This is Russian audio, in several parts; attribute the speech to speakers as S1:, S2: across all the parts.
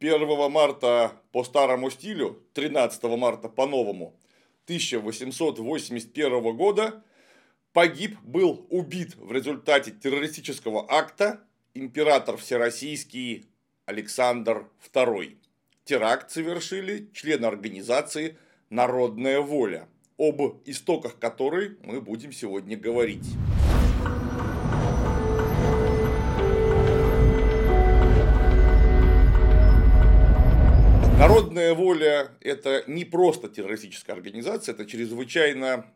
S1: 1 марта по старому стилю, 13 марта по новому 1881 года погиб, был убит в результате террористического акта император всероссийский Александр II. Теракт совершили члены организации «Народная воля», об истоках которой мы будем сегодня говорить. Народная воля – это не просто террористическая организация, это чрезвычайно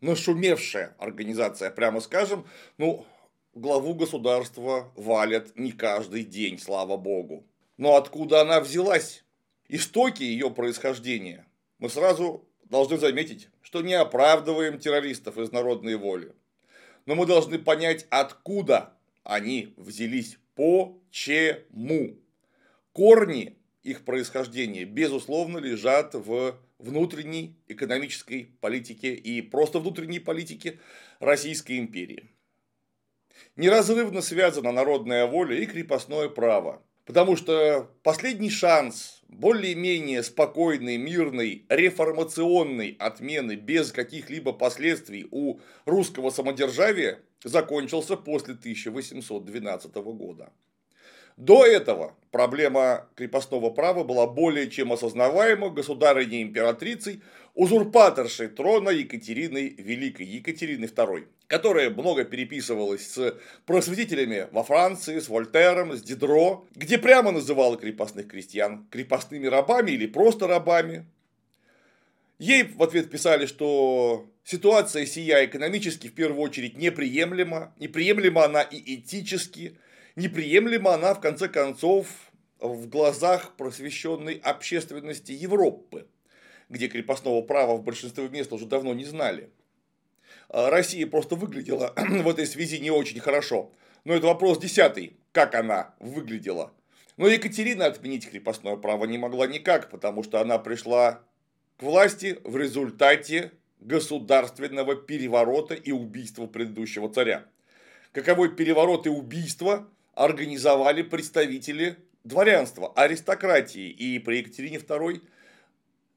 S1: нашумевшая организация, прямо скажем. Ну, главу государства валят не каждый день, слава богу. Но откуда она взялась? Истоки ее происхождения мы сразу должны заметить, что не оправдываем террористов из народной воли. Но мы должны понять, откуда они взялись, почему. Корни их происхождения, безусловно, лежат в внутренней экономической политике и просто внутренней политике Российской империи. Неразрывно связана народная воля и крепостное право, потому что последний шанс более-менее спокойной, мирной, реформационной отмены без каких-либо последствий у русского самодержавия закончился после 1812 года. До этого проблема крепостного права была более чем осознаваема государыней императрицей, узурпаторшей трона Екатериной Великой, Екатерины II, которая много переписывалась с просветителями во Франции, с Вольтером, с Дидро, где прямо называла крепостных крестьян крепостными рабами или просто рабами. Ей в ответ писали, что ситуация сия экономически в первую очередь неприемлема, неприемлема она и этически – неприемлема она, в конце концов, в глазах просвещенной общественности Европы, где крепостного права в большинстве мест уже давно не знали. А Россия просто выглядела в этой связи не очень хорошо. Но это вопрос десятый, как она выглядела. Но Екатерина отменить крепостное право не могла никак, потому что она пришла к власти в результате государственного переворота и убийства предыдущего царя. Каковой переворот и убийство организовали представители дворянства, аристократии. И при Екатерине II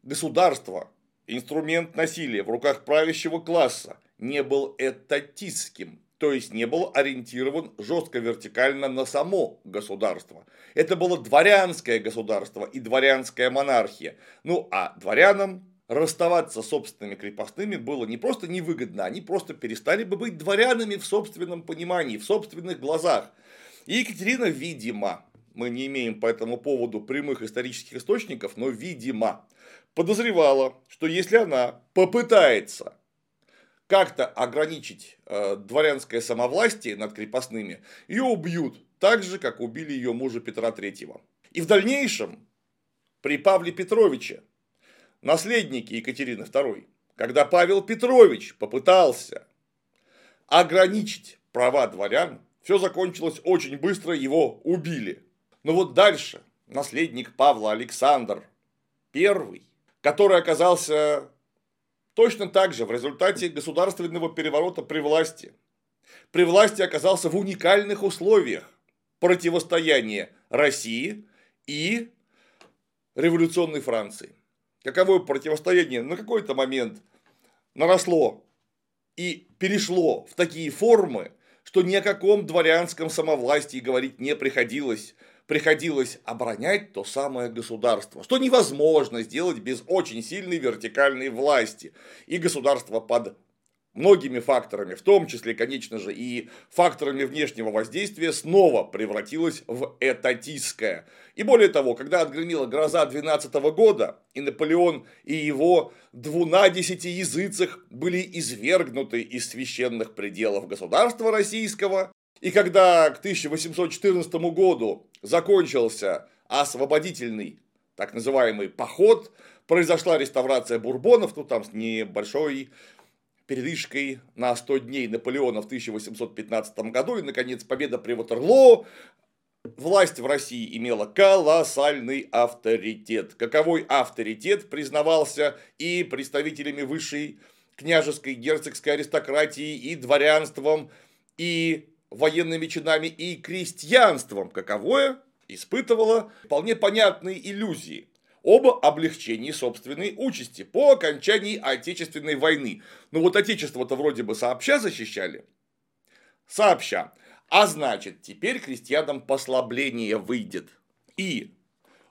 S1: государство, инструмент насилия в руках правящего класса не был этатистским, то есть не был ориентирован жестко вертикально на само государство. Это было дворянское государство и дворянская монархия. Ну а дворянам расставаться с собственными крепостными было не просто невыгодно, они просто перестали бы быть дворянами в собственном понимании, в собственных глазах. И Екатерина, видимо, мы не имеем по этому поводу прямых исторических источников, но, видимо, подозревала, что если она попытается как-то ограничить э, дворянское самовластие над крепостными, ее убьют так же, как убили ее мужа Петра III. И в дальнейшем, при Павле Петровиче, наследнике Екатерины II, когда Павел Петрович попытался ограничить права дворян, все закончилось очень быстро, его убили. Но вот дальше наследник Павла Александр I, который оказался точно так же в результате государственного переворота при власти, при власти оказался в уникальных условиях противостояния России и революционной Франции. Каковое противостояние на какой-то момент наросло и перешло в такие формы, что ни о каком дворянском самовластии говорить не приходилось. Приходилось оборонять то самое государство, что невозможно сделать без очень сильной вертикальной власти. И государство под многими факторами, в том числе, конечно же, и факторами внешнего воздействия, снова превратилась в этатистское. И более того, когда отгремела гроза 12 года, и Наполеон и его двунадесяти языцах были извергнуты из священных пределов государства российского, и когда к 1814 году закончился освободительный так называемый поход, произошла реставрация бурбонов, ну там с небольшой передышкой на 100 дней Наполеона в 1815 году и, наконец, победа при Ватерлоо, власть в России имела колоссальный авторитет. Каковой авторитет признавался и представителями высшей княжеской герцогской аристократии, и дворянством, и военными чинами, и крестьянством. Каковое испытывала вполне понятные иллюзии об облегчении собственной участи по окончании Отечественной войны. Ну вот Отечество-то вроде бы сообща защищали. Сообща. А значит, теперь крестьянам послабление выйдет. И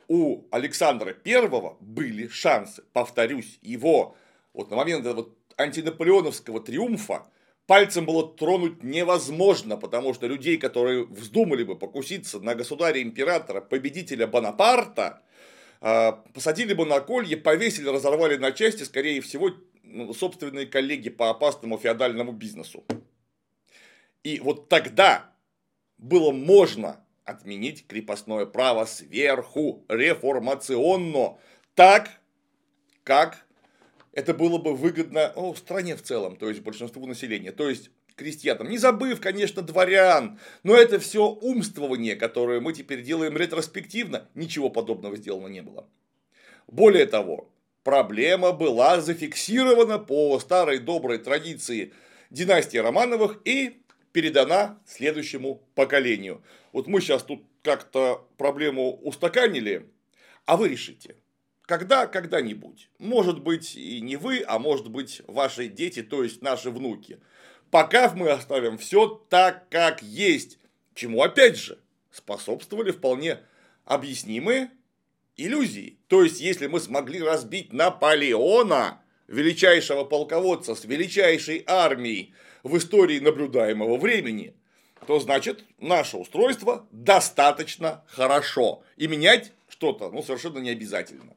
S1: у Александра Первого были шансы, повторюсь, его вот на момент вот антинаполеоновского триумфа пальцем было тронуть невозможно, потому что людей, которые вздумали бы покуситься на государя-императора, победителя Бонапарта, посадили бы на колье, повесили, разорвали на части, скорее всего, ну, собственные коллеги по опасному феодальному бизнесу. И вот тогда было можно отменить крепостное право сверху, реформационно, так, как это было бы выгодно ну, стране в целом, то есть большинству населения. То есть крестьянам. Не забыв, конечно, дворян, но это все умствование, которое мы теперь делаем ретроспективно, ничего подобного сделано не было. Более того, проблема была зафиксирована по старой доброй традиции династии Романовых и передана следующему поколению. Вот мы сейчас тут как-то проблему устаканили, а вы решите. Когда, когда-нибудь. Может быть, и не вы, а может быть, ваши дети, то есть наши внуки пока мы оставим все так, как есть, чему опять же способствовали вполне объяснимые иллюзии. То есть, если мы смогли разбить Наполеона, величайшего полководца с величайшей армией в истории наблюдаемого времени, то значит наше устройство достаточно хорошо. И менять что-то ну, совершенно не обязательно.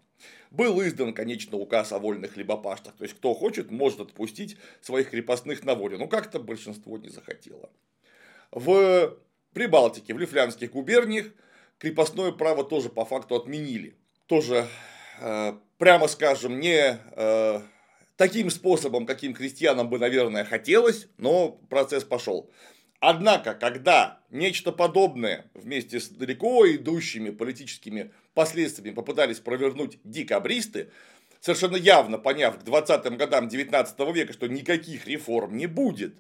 S1: Был издан, конечно, указ о вольных хлебопашцах. То есть, кто хочет, может отпустить своих крепостных на волю. Но как-то большинство не захотело. В Прибалтике, в Лифлянских губерниях крепостное право тоже по факту отменили. Тоже, э, прямо скажем, не э, таким способом, каким крестьянам бы, наверное, хотелось, но процесс пошел. Однако, когда нечто подобное вместе с далеко идущими политическими последствиями попытались провернуть декабристы, совершенно явно поняв к 20-м годам 19 века, что никаких реформ не будет,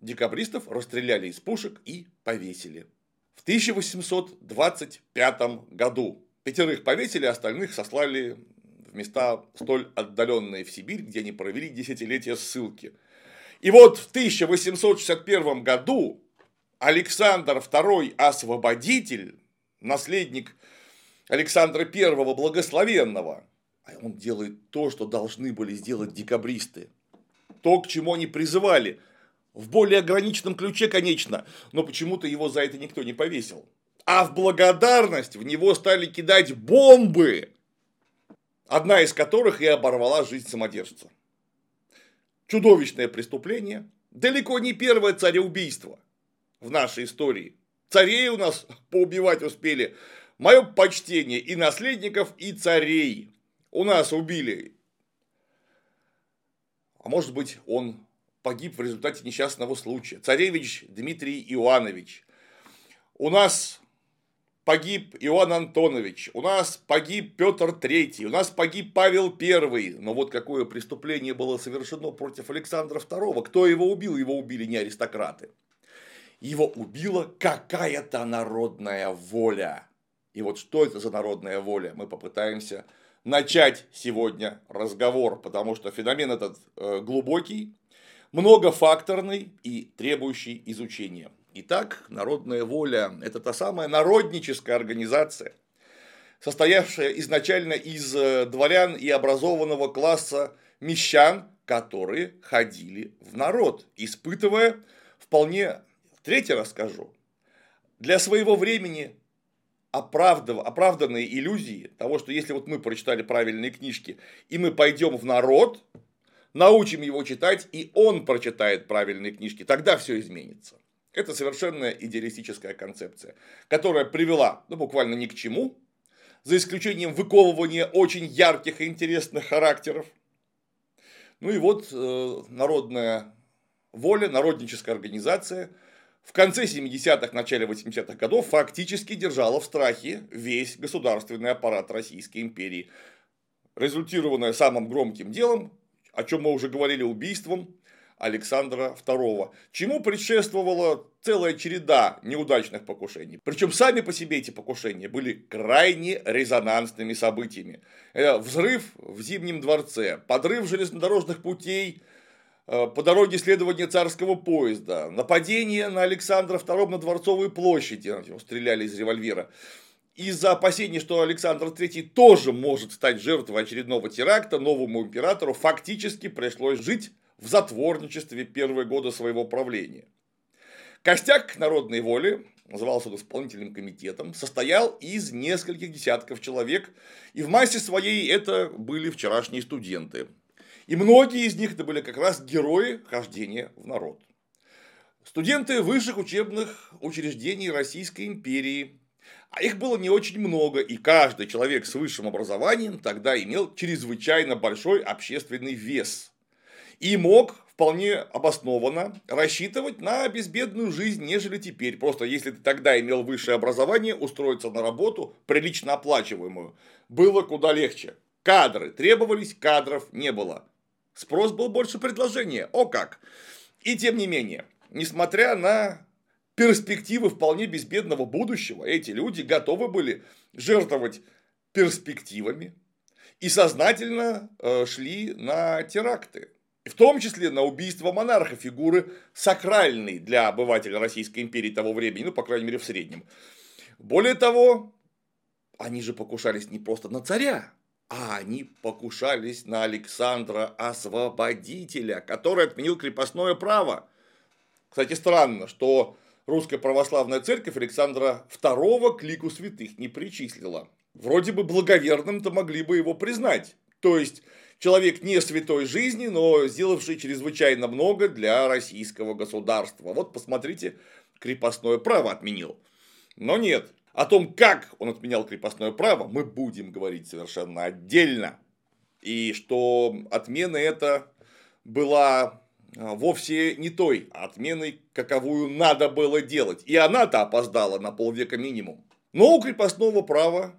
S1: декабристов расстреляли из пушек и повесили. В 1825 году пятерых повесили, остальных сослали в места столь отдаленные в Сибирь, где они провели десятилетия ссылки – и вот в 1861 году Александр II Освободитель, наследник Александра I Благословенного, а он делает то, что должны были сделать декабристы. То, к чему они призывали. В более ограниченном ключе, конечно, но почему-то его за это никто не повесил. А в благодарность в него стали кидать бомбы, одна из которых и оборвала жизнь самодержца чудовищное преступление, далеко не первое цареубийство в нашей истории. Царей у нас поубивать успели. Мое почтение и наследников, и царей. У нас убили. А может быть, он погиб в результате несчастного случая. Царевич Дмитрий Иоаннович. У нас погиб Иоанн Антонович, у нас погиб Петр III, у нас погиб Павел I. Но вот какое преступление было совершено против Александра II. Кто его убил? Его убили не аристократы. Его убила какая-то народная воля. И вот что это за народная воля? Мы попытаемся начать сегодня разговор, потому что феномен этот э, глубокий, многофакторный и требующий изучения. Итак, народная воля – это та самая народническая организация, состоявшая изначально из э, дворян и образованного класса мещан, которые ходили в народ, испытывая вполне, третий раз скажу, для своего времени оправдав, оправданные иллюзии того, что если вот мы прочитали правильные книжки, и мы пойдем в народ, научим его читать, и он прочитает правильные книжки, тогда все изменится. Это совершенно идеалистическая концепция, которая привела ну, буквально ни к чему, за исключением выковывания очень ярких и интересных характеров. Ну и вот э, народная воля, народническая организация в конце 70-х, начале 80-х годов фактически держала в страхе весь государственный аппарат Российской империи, результированная самым громким делом, о чем мы уже говорили, убийством Александра II, чему предшествовала целая череда неудачных покушений. Причем сами по себе эти покушения были крайне резонансными событиями. Взрыв в Зимнем дворце, подрыв железнодорожных путей э, по дороге следования царского поезда, нападение на Александра II на Дворцовой площади, стреляли из револьвера, из-за опасений, что Александр III тоже может стать жертвой очередного теракта, новому императору фактически пришлось жить в затворничестве первые годы своего правления. Костяк народной воли, назывался он исполнительным комитетом, состоял из нескольких десятков человек, и в массе своей это были вчерашние студенты. И многие из них это были как раз герои хождения в народ. Студенты высших учебных учреждений Российской империи, а их было не очень много, и каждый человек с высшим образованием тогда имел чрезвычайно большой общественный вес. И мог вполне обоснованно рассчитывать на безбедную жизнь, нежели теперь. Просто если ты тогда имел высшее образование, устроиться на работу, прилично оплачиваемую, было куда легче. Кадры требовались, кадров не было. Спрос был больше предложения. О как! И тем не менее, несмотря на перспективы вполне безбедного будущего, эти люди готовы были жертвовать перспективами и сознательно э, шли на теракты в том числе на убийство монарха, фигуры сакральной для обывателя Российской империи того времени, ну, по крайней мере, в среднем. Более того, они же покушались не просто на царя, а они покушались на Александра Освободителя, который отменил крепостное право. Кстати, странно, что русская православная церковь Александра II к лику святых не причислила. Вроде бы благоверным-то могли бы его признать. То есть, человек не святой жизни, но сделавший чрезвычайно много для российского государства. Вот посмотрите, крепостное право отменил. Но нет, о том, как он отменял крепостное право, мы будем говорить совершенно отдельно. И что отмена эта была а, вовсе не той отменой, каковую надо было делать. И она-то опоздала на полвека минимум. Но у крепостного права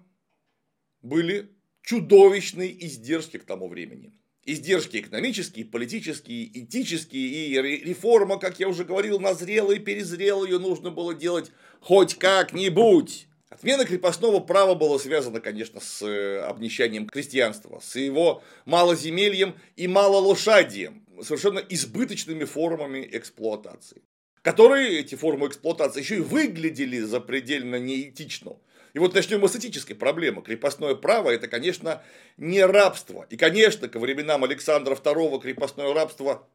S1: были чудовищные издержки к тому времени. Издержки экономические, политические, этические и реформа, как я уже говорил, назрела и перезрела, ее нужно было делать хоть как-нибудь. Отмена крепостного права была связана, конечно, с э, обнищанием крестьянства, с его малоземельем и малолошадием, совершенно избыточными формами эксплуатации. Которые эти формы эксплуатации еще и выглядели запредельно неэтично. И вот начнем с этической проблемы. Крепостное право – это, конечно, не рабство. И, конечно, ко временам Александра II крепостное рабство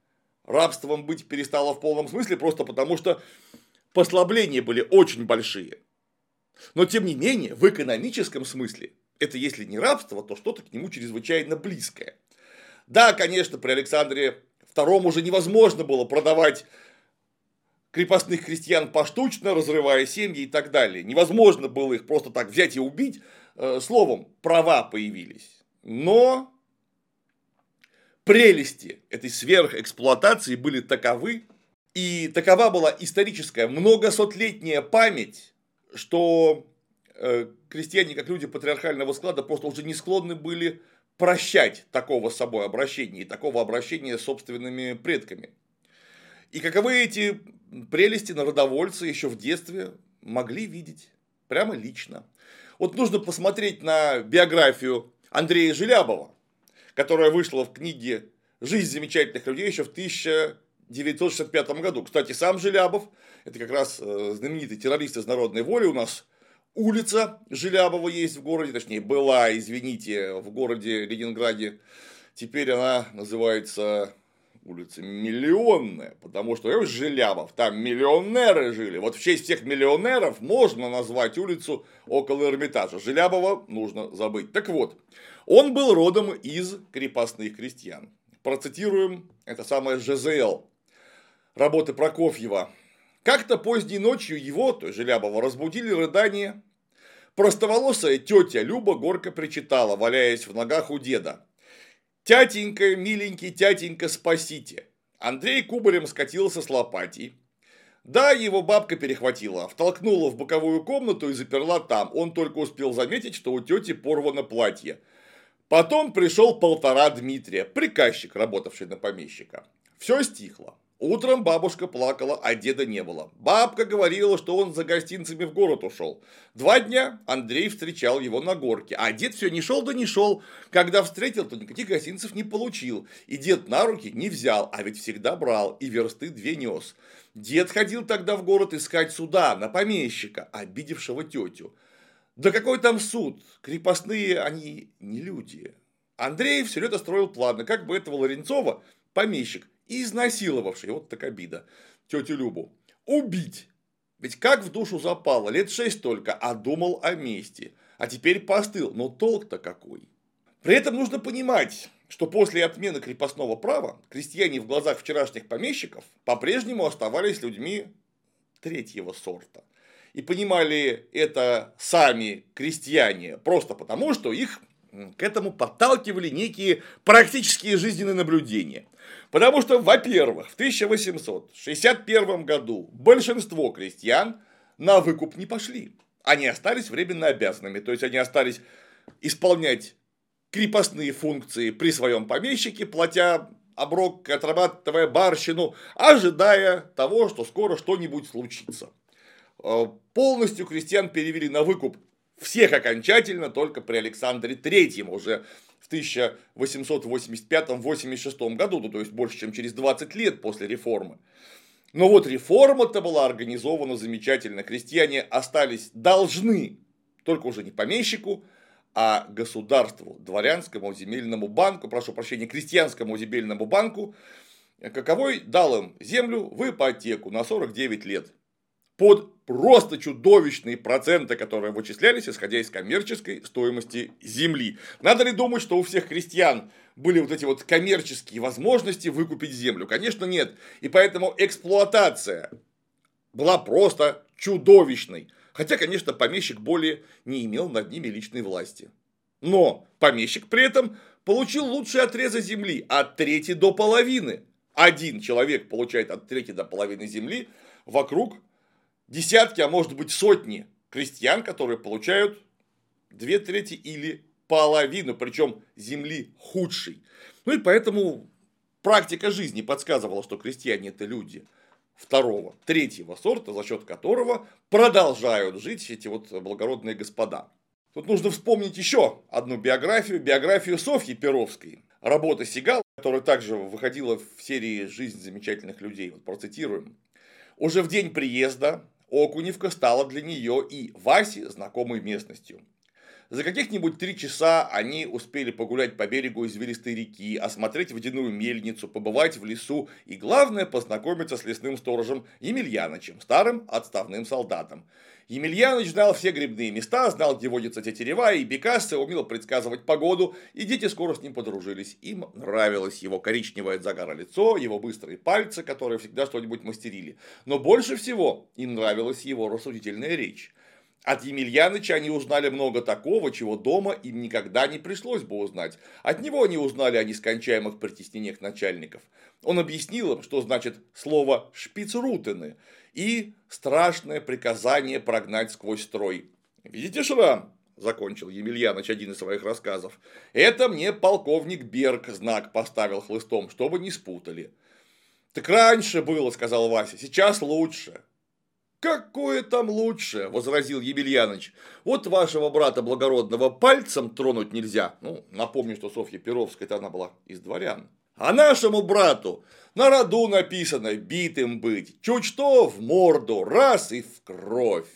S1: рабством быть перестало в полном смысле, просто потому что послабления были очень большие. Но, тем не менее, в экономическом смысле, это если не рабство, то что-то к нему чрезвычайно близкое. Да, конечно, при Александре II уже невозможно было продавать крепостных крестьян поштучно, разрывая семьи и так далее. Невозможно было их просто так взять и убить. Э, словом, права появились. Но прелести этой сверхэксплуатации были таковы, и такова была историческая многосотлетняя память, что э, крестьяне, как люди патриархального склада, просто уже не склонны были прощать такого с собой обращения и такого обращения с собственными предками. И каковы эти прелести народовольцы еще в детстве могли видеть прямо лично. Вот нужно посмотреть на биографию Андрея Желябова, которая вышла в книге «Жизнь замечательных людей» еще в 1965 году. Кстати, сам Желябов, это как раз э, знаменитый террорист из народной воли, у нас улица Желябова есть в городе, точнее была, извините, в городе Ленинграде. Теперь она называется улица миллионная, потому что я Желябов, там миллионеры жили. Вот в честь всех миллионеров можно назвать улицу около Эрмитажа. Желябова нужно забыть. Так вот, он был родом из крепостных крестьян. Процитируем это самое ЖЗЛ, работы Прокофьева. Как-то поздней ночью его, то есть Желябова, разбудили рыдания. Простоволосая тетя Люба горько причитала, валяясь в ногах у деда. Тятенька, миленький тятенька, спасите. Андрей кубарем скатился с лопатей. Да, его бабка перехватила, втолкнула в боковую комнату и заперла там. Он только успел заметить, что у тети порвано платье. Потом пришел полтора Дмитрия, приказчик, работавший на помещика. Все стихло. Утром бабушка плакала, а деда не было. Бабка говорила, что он за гостинцами в город ушел. Два дня Андрей встречал его на горке, а дед все не шел да не шел. Когда встретил, то никаких гостинцев не получил. И дед на руки не взял, а ведь всегда брал, и версты две нес. Дед ходил тогда в город искать суда на помещика, обидевшего тетю. Да какой там суд? Крепостные они не люди. Андрей все это строил плавно, как бы этого Ларенцова, помещик, изнасиловавший, вот так обида, тетю Любу, убить. Ведь как в душу запало, лет шесть только, а думал о мести. А теперь постыл, но толк-то какой. При этом нужно понимать, что после отмены крепостного права крестьяне в глазах вчерашних помещиков по-прежнему оставались людьми третьего сорта. И понимали это сами крестьяне, просто потому, что их к этому подталкивали некие практические жизненные наблюдения. Потому что, во-первых, в 1861 году большинство крестьян на выкуп не пошли. Они остались временно обязанными, то есть они остались исполнять крепостные функции при своем помещике, платя оброк, отрабатывая барщину, ожидая того, что скоро что-нибудь случится. Э, полностью крестьян перевели на выкуп всех окончательно только при Александре Третьем уже в 1885-86 году, ну, то есть больше, чем через 20 лет после реформы. Но вот реформа-то была организована замечательно. Крестьяне остались должны, только уже не помещику, а государству, дворянскому земельному банку, прошу прощения, крестьянскому земельному банку, каковой дал им землю в ипотеку на 49 лет под просто чудовищные проценты, которые вычислялись, исходя из коммерческой стоимости земли. Надо ли думать, что у всех крестьян были вот эти вот коммерческие возможности выкупить землю? Конечно, нет. И поэтому эксплуатация была просто чудовищной. Хотя, конечно, помещик более не имел над ними личной власти. Но помещик при этом получил лучшие отрезы земли от трети до половины. Один человек получает от трети до половины земли вокруг десятки, а может быть сотни крестьян, которые получают две трети или половину, причем земли худшей. Ну и поэтому практика жизни подсказывала, что крестьяне это люди второго, третьего сорта, за счет которого продолжают жить эти вот благородные господа. Тут нужно вспомнить еще одну биографию, биографию Софьи Перовской. Работа Сигал, которая также выходила в серии «Жизнь замечательных людей». Вот процитируем. Уже в день приезда Окуневка стала для нее и Васи знакомой местностью. За каких-нибудь три часа они успели погулять по берегу извилистой реки, осмотреть водяную мельницу, побывать в лесу и, главное, познакомиться с лесным сторожем Емельянычем, старым отставным солдатом. Емельяныч знал все грибные места, знал, где водятся тетерева и бекасы, умел предсказывать погоду, и дети скоро с ним подружились. Им нравилось его коричневое от загара лицо, его быстрые пальцы, которые всегда что-нибудь мастерили. Но больше всего им нравилась его рассудительная речь. От Емельяныча они узнали много такого, чего дома им никогда не пришлось бы узнать. От него они узнали о нескончаемых притеснениях начальников. Он объяснил им, что значит слово «шпицрутены» и страшное приказание прогнать сквозь строй. «Видите шрам?» – закончил Емельяныч один из своих рассказов. «Это мне полковник Берг знак поставил хлыстом, чтобы не спутали». «Так раньше было», – сказал Вася, – «сейчас лучше». «Какое там лучше?» – возразил Емельяныч. «Вот вашего брата благородного пальцем тронуть нельзя». Ну, напомню, что Софья Перовская-то она была из дворян. А нашему брату на роду написано битым быть. Чуть что в морду, раз и в кровь.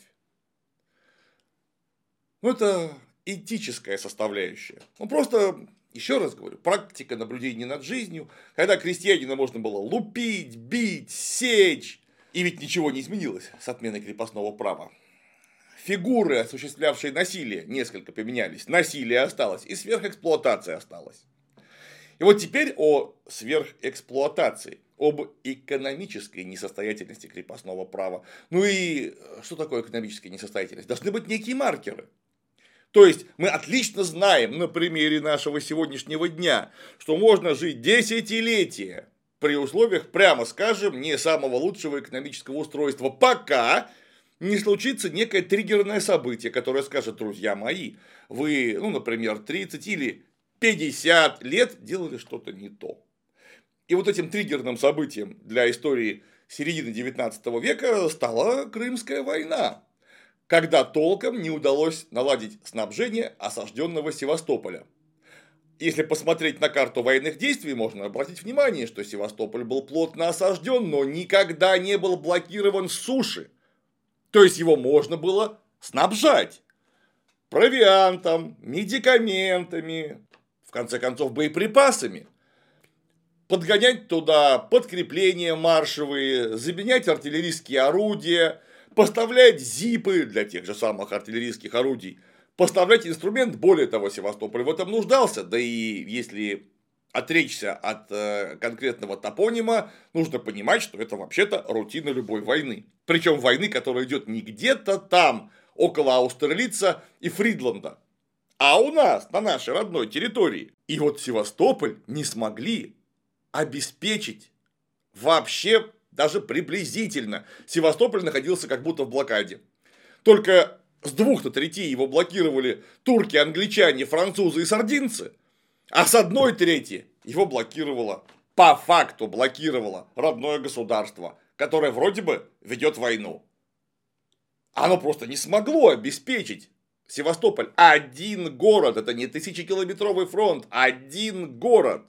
S1: Ну, это этическая составляющая. Ну, просто, еще раз говорю, практика наблюдения над жизнью, когда крестьянина можно было лупить, бить, сечь, и ведь ничего не изменилось с отменой крепостного права. Фигуры, осуществлявшие насилие, несколько поменялись. Насилие осталось, и сверхэксплуатация осталась. И вот теперь о сверхэксплуатации, об экономической несостоятельности крепостного права. Ну и что такое экономическая несостоятельность? Должны быть некие маркеры. То есть мы отлично знаем на примере нашего сегодняшнего дня, что можно жить десятилетия при условиях, прямо скажем, не самого лучшего экономического устройства, пока не случится некое триггерное событие, которое скажет, друзья мои, вы, ну, например, 30 или 50 лет делали что-то не то. И вот этим триггерным событием для истории середины 19 века стала Крымская война, когда толком не удалось наладить снабжение осажденного Севастополя. Если посмотреть на карту военных действий, можно обратить внимание, что Севастополь был плотно осажден, но никогда не был блокирован с суши. То есть его можно было снабжать провиантом, медикаментами, в конце концов, боеприпасами. Подгонять туда подкрепления маршевые, заменять артиллерийские орудия, поставлять зипы для тех же самых артиллерийских орудий, поставлять инструмент, более того, Севастополь в этом нуждался, да и если отречься от э, конкретного топонима, нужно понимать, что это вообще-то рутина любой войны. Причем войны, которая идет не где-то там, около Аустерлица и Фридланда, а у нас, на нашей родной территории. И вот Севастополь не смогли обеспечить вообще даже приблизительно. Севастополь находился как будто в блокаде. Только с двух до трети его блокировали турки, англичане, французы и сардинцы, а с одной трети его блокировало, по факту блокировало родное государство, которое вроде бы ведет войну. Оно просто не смогло обеспечить Севастополь. Один город, это не тысячекилометровый фронт, один город.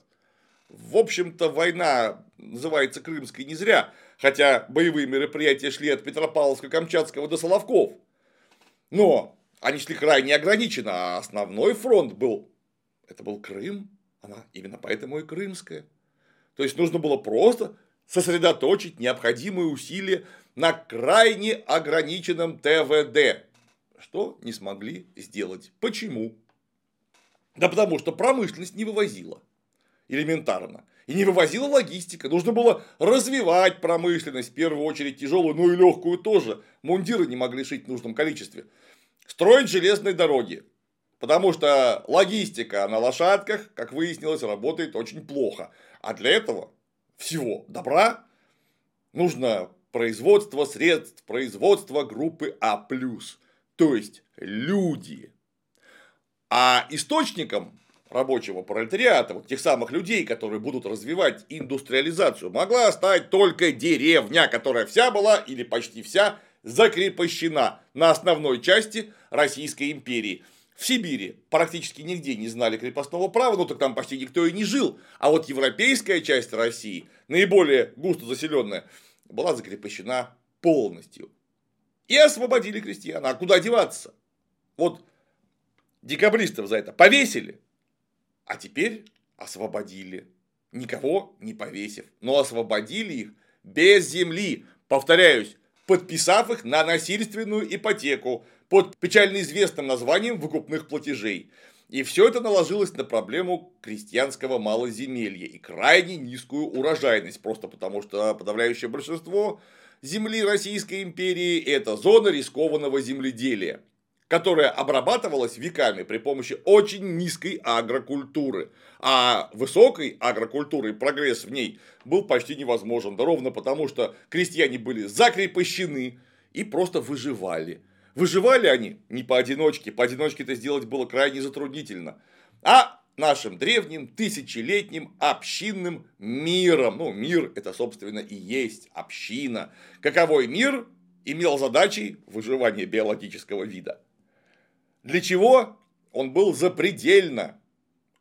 S1: В общем-то, война называется Крымской не зря, хотя боевые мероприятия шли от Петропавловска-Камчатского до Соловков. Но они шли крайне ограниченно, а основной фронт был, это был Крым, она именно поэтому и крымская. То есть нужно было просто сосредоточить необходимые усилия на крайне ограниченном ТВД, что не смогли сделать. Почему? Да потому что промышленность не вывозила. Элементарно. И не вывозила логистика. Нужно было развивать промышленность, в первую очередь тяжелую, но и легкую тоже. Мундиры не могли шить в нужном количестве. Строить железные дороги. Потому что логистика на лошадках, как выяснилось, работает очень плохо. А для этого всего добра нужно производство средств производства группы А+, то есть люди. А источником рабочего пролетариата, вот тех самых людей, которые будут развивать индустриализацию, могла стать только деревня, которая вся была или почти вся закрепощена на основной части Российской империи. В Сибири практически нигде не знали крепостного права, ну так там почти никто и не жил. А вот европейская часть России, наиболее густо заселенная, была закрепощена полностью. И освободили крестьян. А куда деваться? Вот декабристов за это повесили, а теперь освободили. Никого не повесив, но освободили их без земли. Повторяюсь, подписав их на насильственную ипотеку под печально известным названием выкупных платежей. И все это наложилось на проблему крестьянского малоземелья и крайне низкую урожайность, просто потому что подавляющее большинство земли Российской империи – это зона рискованного земледелия, которая обрабатывалась веками при помощи очень низкой агрокультуры. А высокой агрокультуры прогресс в ней был почти невозможен, да ровно потому, что крестьяне были закрепощены и просто выживали – Выживали они не поодиночке, поодиночке это сделать было крайне затруднительно, а нашим древним тысячелетним общинным миром. Ну, мир это, собственно, и есть община. Каковой мир имел задачей выживания биологического вида. Для чего он был запредельно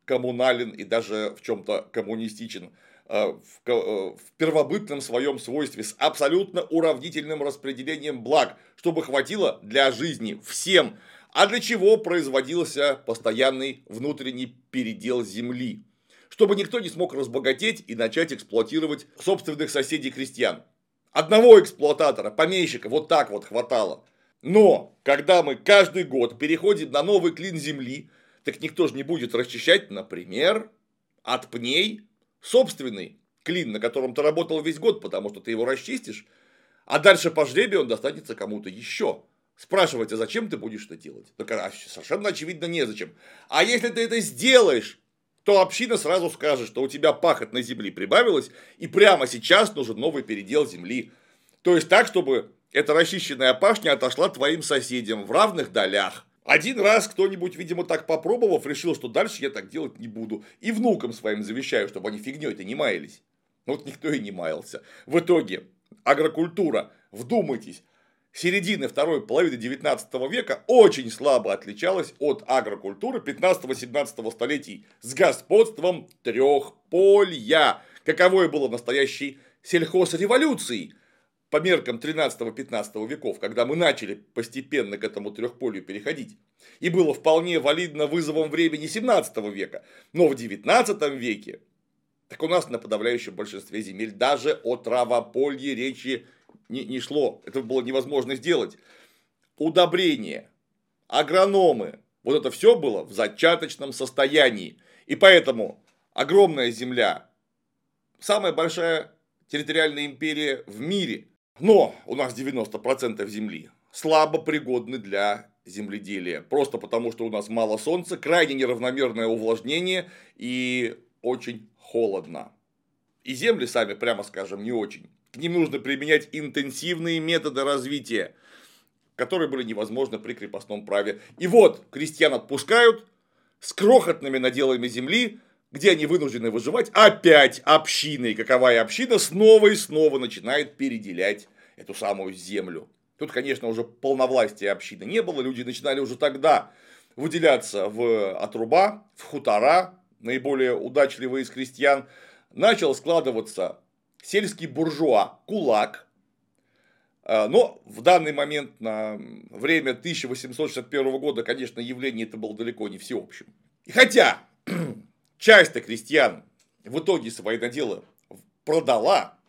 S1: коммунален и даже в чем-то коммунистичен. Э, э, в первобытном своем свойстве с абсолютно уравнительным распределением благ, чтобы хватило для жизни всем, а для чего производился постоянный внутренний передел земли, чтобы никто не смог разбогатеть и начать эксплуатировать собственных соседей-крестьян. Одного эксплуататора, помещика, вот так вот хватало. Но, когда мы каждый год переходим на новый клин земли, так никто же не будет расчищать, например, от пней собственный клин, на котором ты работал весь год, потому что ты его расчистишь, а дальше по жребию он достанется кому-то еще. Спрашивать, а зачем ты будешь это делать? Так а совершенно очевидно незачем. А если ты это сделаешь, то община сразу скажет, что у тебя пахот на земле прибавилось, и прямо сейчас нужен новый передел земли. То есть так, чтобы эта расчищенная пашня отошла твоим соседям в равных долях. Один раз кто-нибудь, видимо, так попробовав, решил, что дальше я так делать не буду. И внукам своим завещаю, чтобы они фигней-то не маялись. Вот никто и не маялся. В итоге агрокультура, вдумайтесь, середины второй половины 19 века очень слабо отличалась от агрокультуры 15-17 столетий с господством трехполья, каковое было настоящей сельхозреволюцией по меркам 13-15 веков, когда мы начали постепенно к этому трехполью переходить. И было вполне валидно вызовом времени 17 века. Но в 19 веке, так у нас на подавляющем большинстве земель даже о травополье речи не, не шло. Это было невозможно сделать. Удобрения, агрономы, вот это все было в зачаточном состоянии. И поэтому огромная земля, самая большая территориальная империя в мире, но у нас 90% земли слабо пригодны для земледелия. Просто потому, что у нас мало солнца, крайне неравномерное увлажнение и очень холодно. И земли сами, прямо скажем, не очень. К ним нужно применять интенсивные методы развития, которые были невозможны при крепостном праве. И вот крестьян отпускают с крохотными наделами земли, где они вынуждены выживать, опять общиной, каковая община снова и снова начинает переделять эту самую землю. Тут, конечно, уже полновластия общины не было, люди начинали уже тогда выделяться в отруба, в хутора, наиболее удачливые из крестьян, начал складываться сельский буржуа, кулак, а, но в данный момент, на время 1861 года, конечно, явление это было далеко не всеобщим. И хотя часть крестьян в итоге свои наделы продала,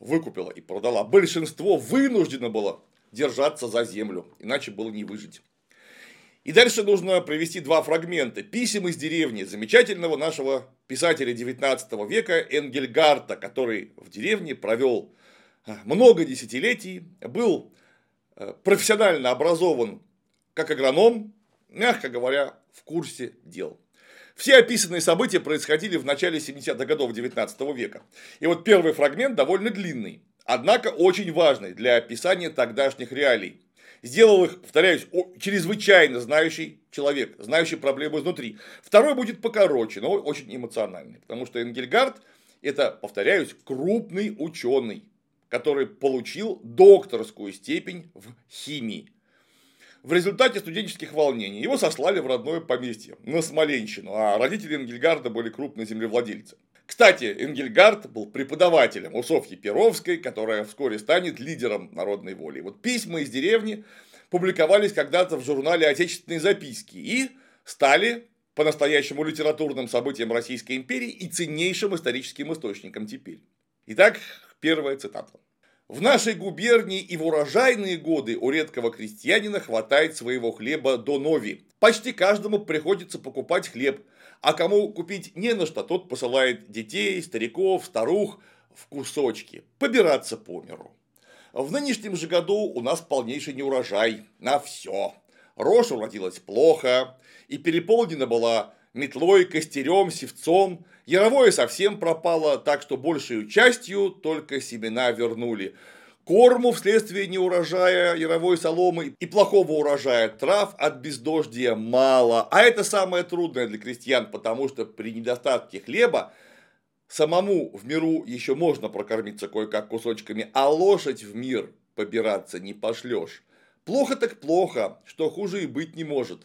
S1: выкупила и продала, большинство вынуждено было держаться за землю, иначе было не выжить. И дальше нужно привести два фрагмента. Писем из деревни замечательного нашего писателя 19 века Энгельгарта, который в деревне провел э, много десятилетий, был э, профессионально образован как агроном, мягко говоря, в курсе дел. Все описанные события происходили в начале 70-х годов 19 века. И вот первый фрагмент довольно длинный, однако очень важный для описания тогдашних реалий. Сделал их, повторяюсь, чрезвычайно знающий человек, знающий проблему изнутри. Второй будет покороче, но очень эмоциональный, потому что Энгельгард – это, повторяюсь, крупный ученый, который получил докторскую степень в химии. В результате студенческих волнений его сослали в родное поместье, на Смоленщину, а родители Энгельгарда были крупные землевладельцы. Кстати, Энгельгард был преподавателем у Софьи Перовской, которая вскоре станет лидером народной воли. Вот письма из деревни публиковались когда-то в журнале «Отечественные записки» и стали по-настоящему литературным событием Российской империи и ценнейшим историческим источником теперь. Итак, первая цитата. В нашей губернии и в урожайные годы у редкого крестьянина хватает своего хлеба до нови. Почти каждому приходится покупать хлеб, а кому купить не на что, тот посылает детей, стариков, старух в кусочки, побираться по миру. В нынешнем же году у нас полнейший неурожай на все. Рожь уродилась плохо, и переполнена была метлой, костерем, севцом. Яровое совсем пропало, так что большей частью только семена вернули. Корму вследствие неурожая яровой соломы и плохого урожая трав от бездождия мало. А это самое трудное для крестьян, потому что при недостатке хлеба самому в миру еще можно прокормиться кое-как кусочками, а лошадь в мир побираться не пошлешь. Плохо так плохо, что хуже и быть не может.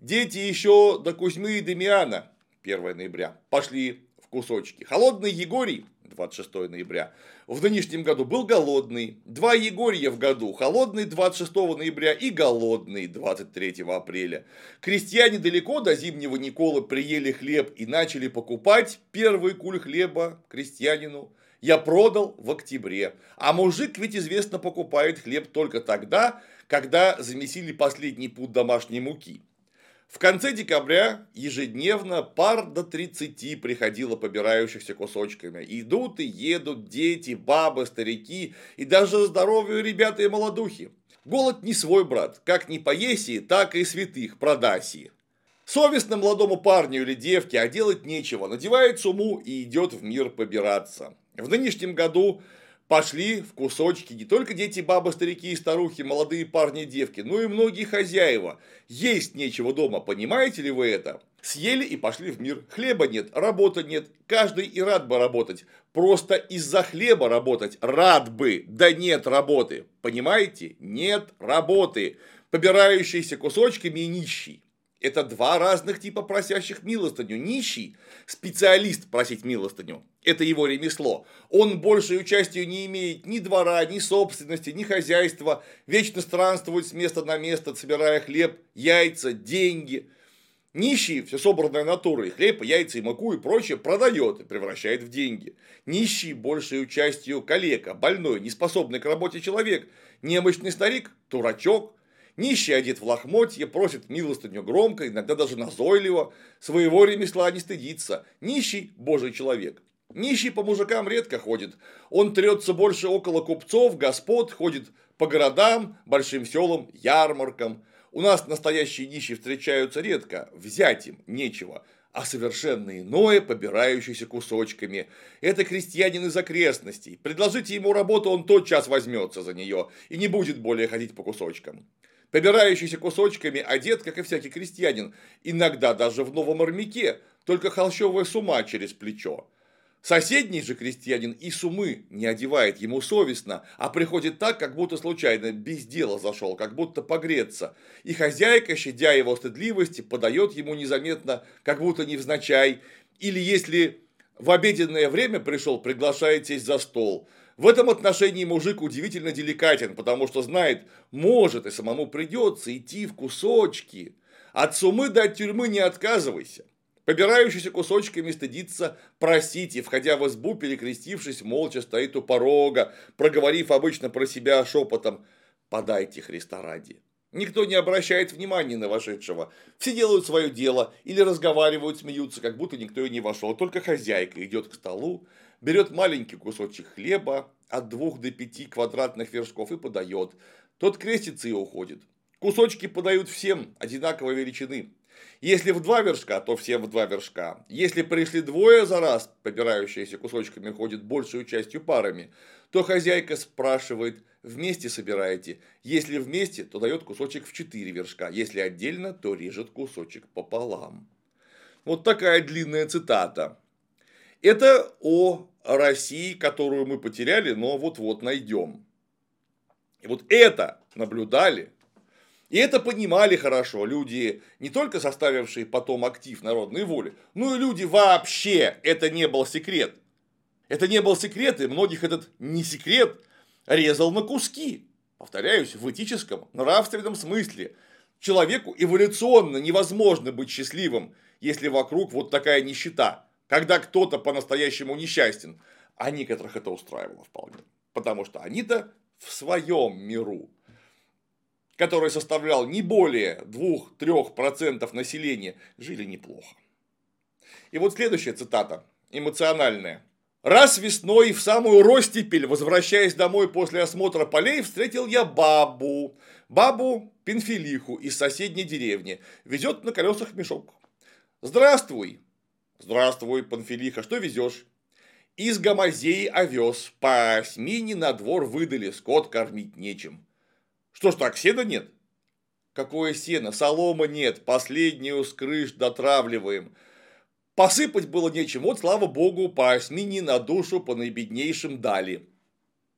S1: Дети еще до Кузьмы и Демиана 1 ноября пошли в кусочки. Холодный Егорий 26 ноября в нынешнем году был голодный. Два Егорья в году, холодный 26 ноября и голодный 23 апреля. Крестьяне далеко до зимнего Николы приели хлеб и начали покупать первый куль хлеба крестьянину. Я продал в октябре. А мужик ведь известно покупает хлеб только тогда, когда замесили последний пуд домашней муки. В конце декабря ежедневно пар до 30 приходило побирающихся кусочками. Идут и едут дети, бабы, старики и даже здоровые ребята и молодухи. Голод не свой брат, как не по Есии, так и святых продаси. Совестно молодому парню или девке, а делать нечего, надевает суму и идет в мир побираться. В нынешнем году пошли в кусочки не только дети, бабы, старики и старухи, молодые парни и девки, но и многие хозяева. Есть нечего дома, понимаете ли вы это? Съели и пошли в мир. Хлеба нет, работы нет. Каждый и рад бы работать. Просто из-за хлеба работать рад бы. Да нет работы. Понимаете? Нет работы. Побирающийся кусочками и нищий. Это два разных типа просящих милостыню. Нищий – специалист просить милостыню. Это его ремесло. Он большей участию не имеет ни двора, ни собственности, ни хозяйства. Вечно странствует с места на место, собирая хлеб, яйца, деньги. Нищий все собранное натурой, хлеб, яйца и муку и прочее продает и превращает в деньги. Нищий большей участию калека, больной, неспособный к работе человек, немощный старик, дурачок, Нищий одет в лохмотье, просит милостыню громко, иногда даже назойливо, своего ремесла не стыдится. Нищий – божий человек. Нищий по мужикам редко ходит. Он трется больше около купцов, господ, ходит по городам, большим селам, ярмаркам. У нас настоящие нищие встречаются редко, взять им нечего, а совершенно иное, побирающееся кусочками. Это крестьянин из окрестностей. Предложите ему работу, он тотчас возьмется за нее и не будет более ходить по кусочкам побирающийся кусочками, одет, как и всякий крестьянин, иногда даже в новом армяке, только холщовая сума через плечо. Соседний же крестьянин и сумы не одевает ему совестно, а приходит так, как будто случайно без дела зашел, как будто погреться. И хозяйка, щадя его стыдливости, подает ему незаметно, как будто невзначай. Или если в обеденное время пришел, приглашает сесть за стол – в этом отношении мужик удивительно деликатен, потому что знает, может и самому придется идти в кусочки. От сумы до тюрьмы не отказывайся. Побирающийся кусочками стыдится просить и, входя в избу, перекрестившись, молча стоит у порога, проговорив обычно про себя шепотом «подайте Христа ради». Никто не обращает внимания на вошедшего. Все делают свое дело или разговаривают, смеются, как будто никто и не вошел. Только хозяйка идет к столу, берет маленький кусочек хлеба от двух до пяти квадратных вершков и подает. Тот крестится и уходит. Кусочки подают всем одинаковой величины. Если в два вершка, то все в два вершка. Если пришли двое за раз, побирающиеся кусочками ходят большую частью парами, то хозяйка спрашивает, вместе собираете. Если вместе, то дает кусочек в четыре вершка. Если отдельно, то режет кусочек пополам. Вот такая длинная цитата. Это о России, которую мы потеряли, но вот-вот найдем. И вот это наблюдали, и это понимали хорошо люди, не только составившие потом актив народной воли, но и люди вообще, это не был секрет. Это не был секрет, и многих этот не секрет резал на куски. Повторяюсь, в этическом, нравственном смысле. Человеку эволюционно невозможно быть счастливым, если вокруг вот такая нищета когда кто-то по-настоящему несчастен. А некоторых это устраивало вполне. Потому что они-то в своем миру, который составлял не более 2-3% населения, жили неплохо. И вот следующая цитата, эмоциональная. Раз весной в самую ростепель, возвращаясь домой после осмотра полей, встретил я бабу. Бабу Пенфилиху из соседней деревни. Везет на колесах мешок. Здравствуй, Здравствуй, Панфилиха, что везешь? Из гамазеи овес, по осьмине на двор выдали, скот кормить нечем. Что ж так, сена нет? Какое сено? Солома нет, последнюю с крыш дотравливаем. Посыпать было нечем, вот, слава богу, по осьмине на душу по наибеднейшим дали.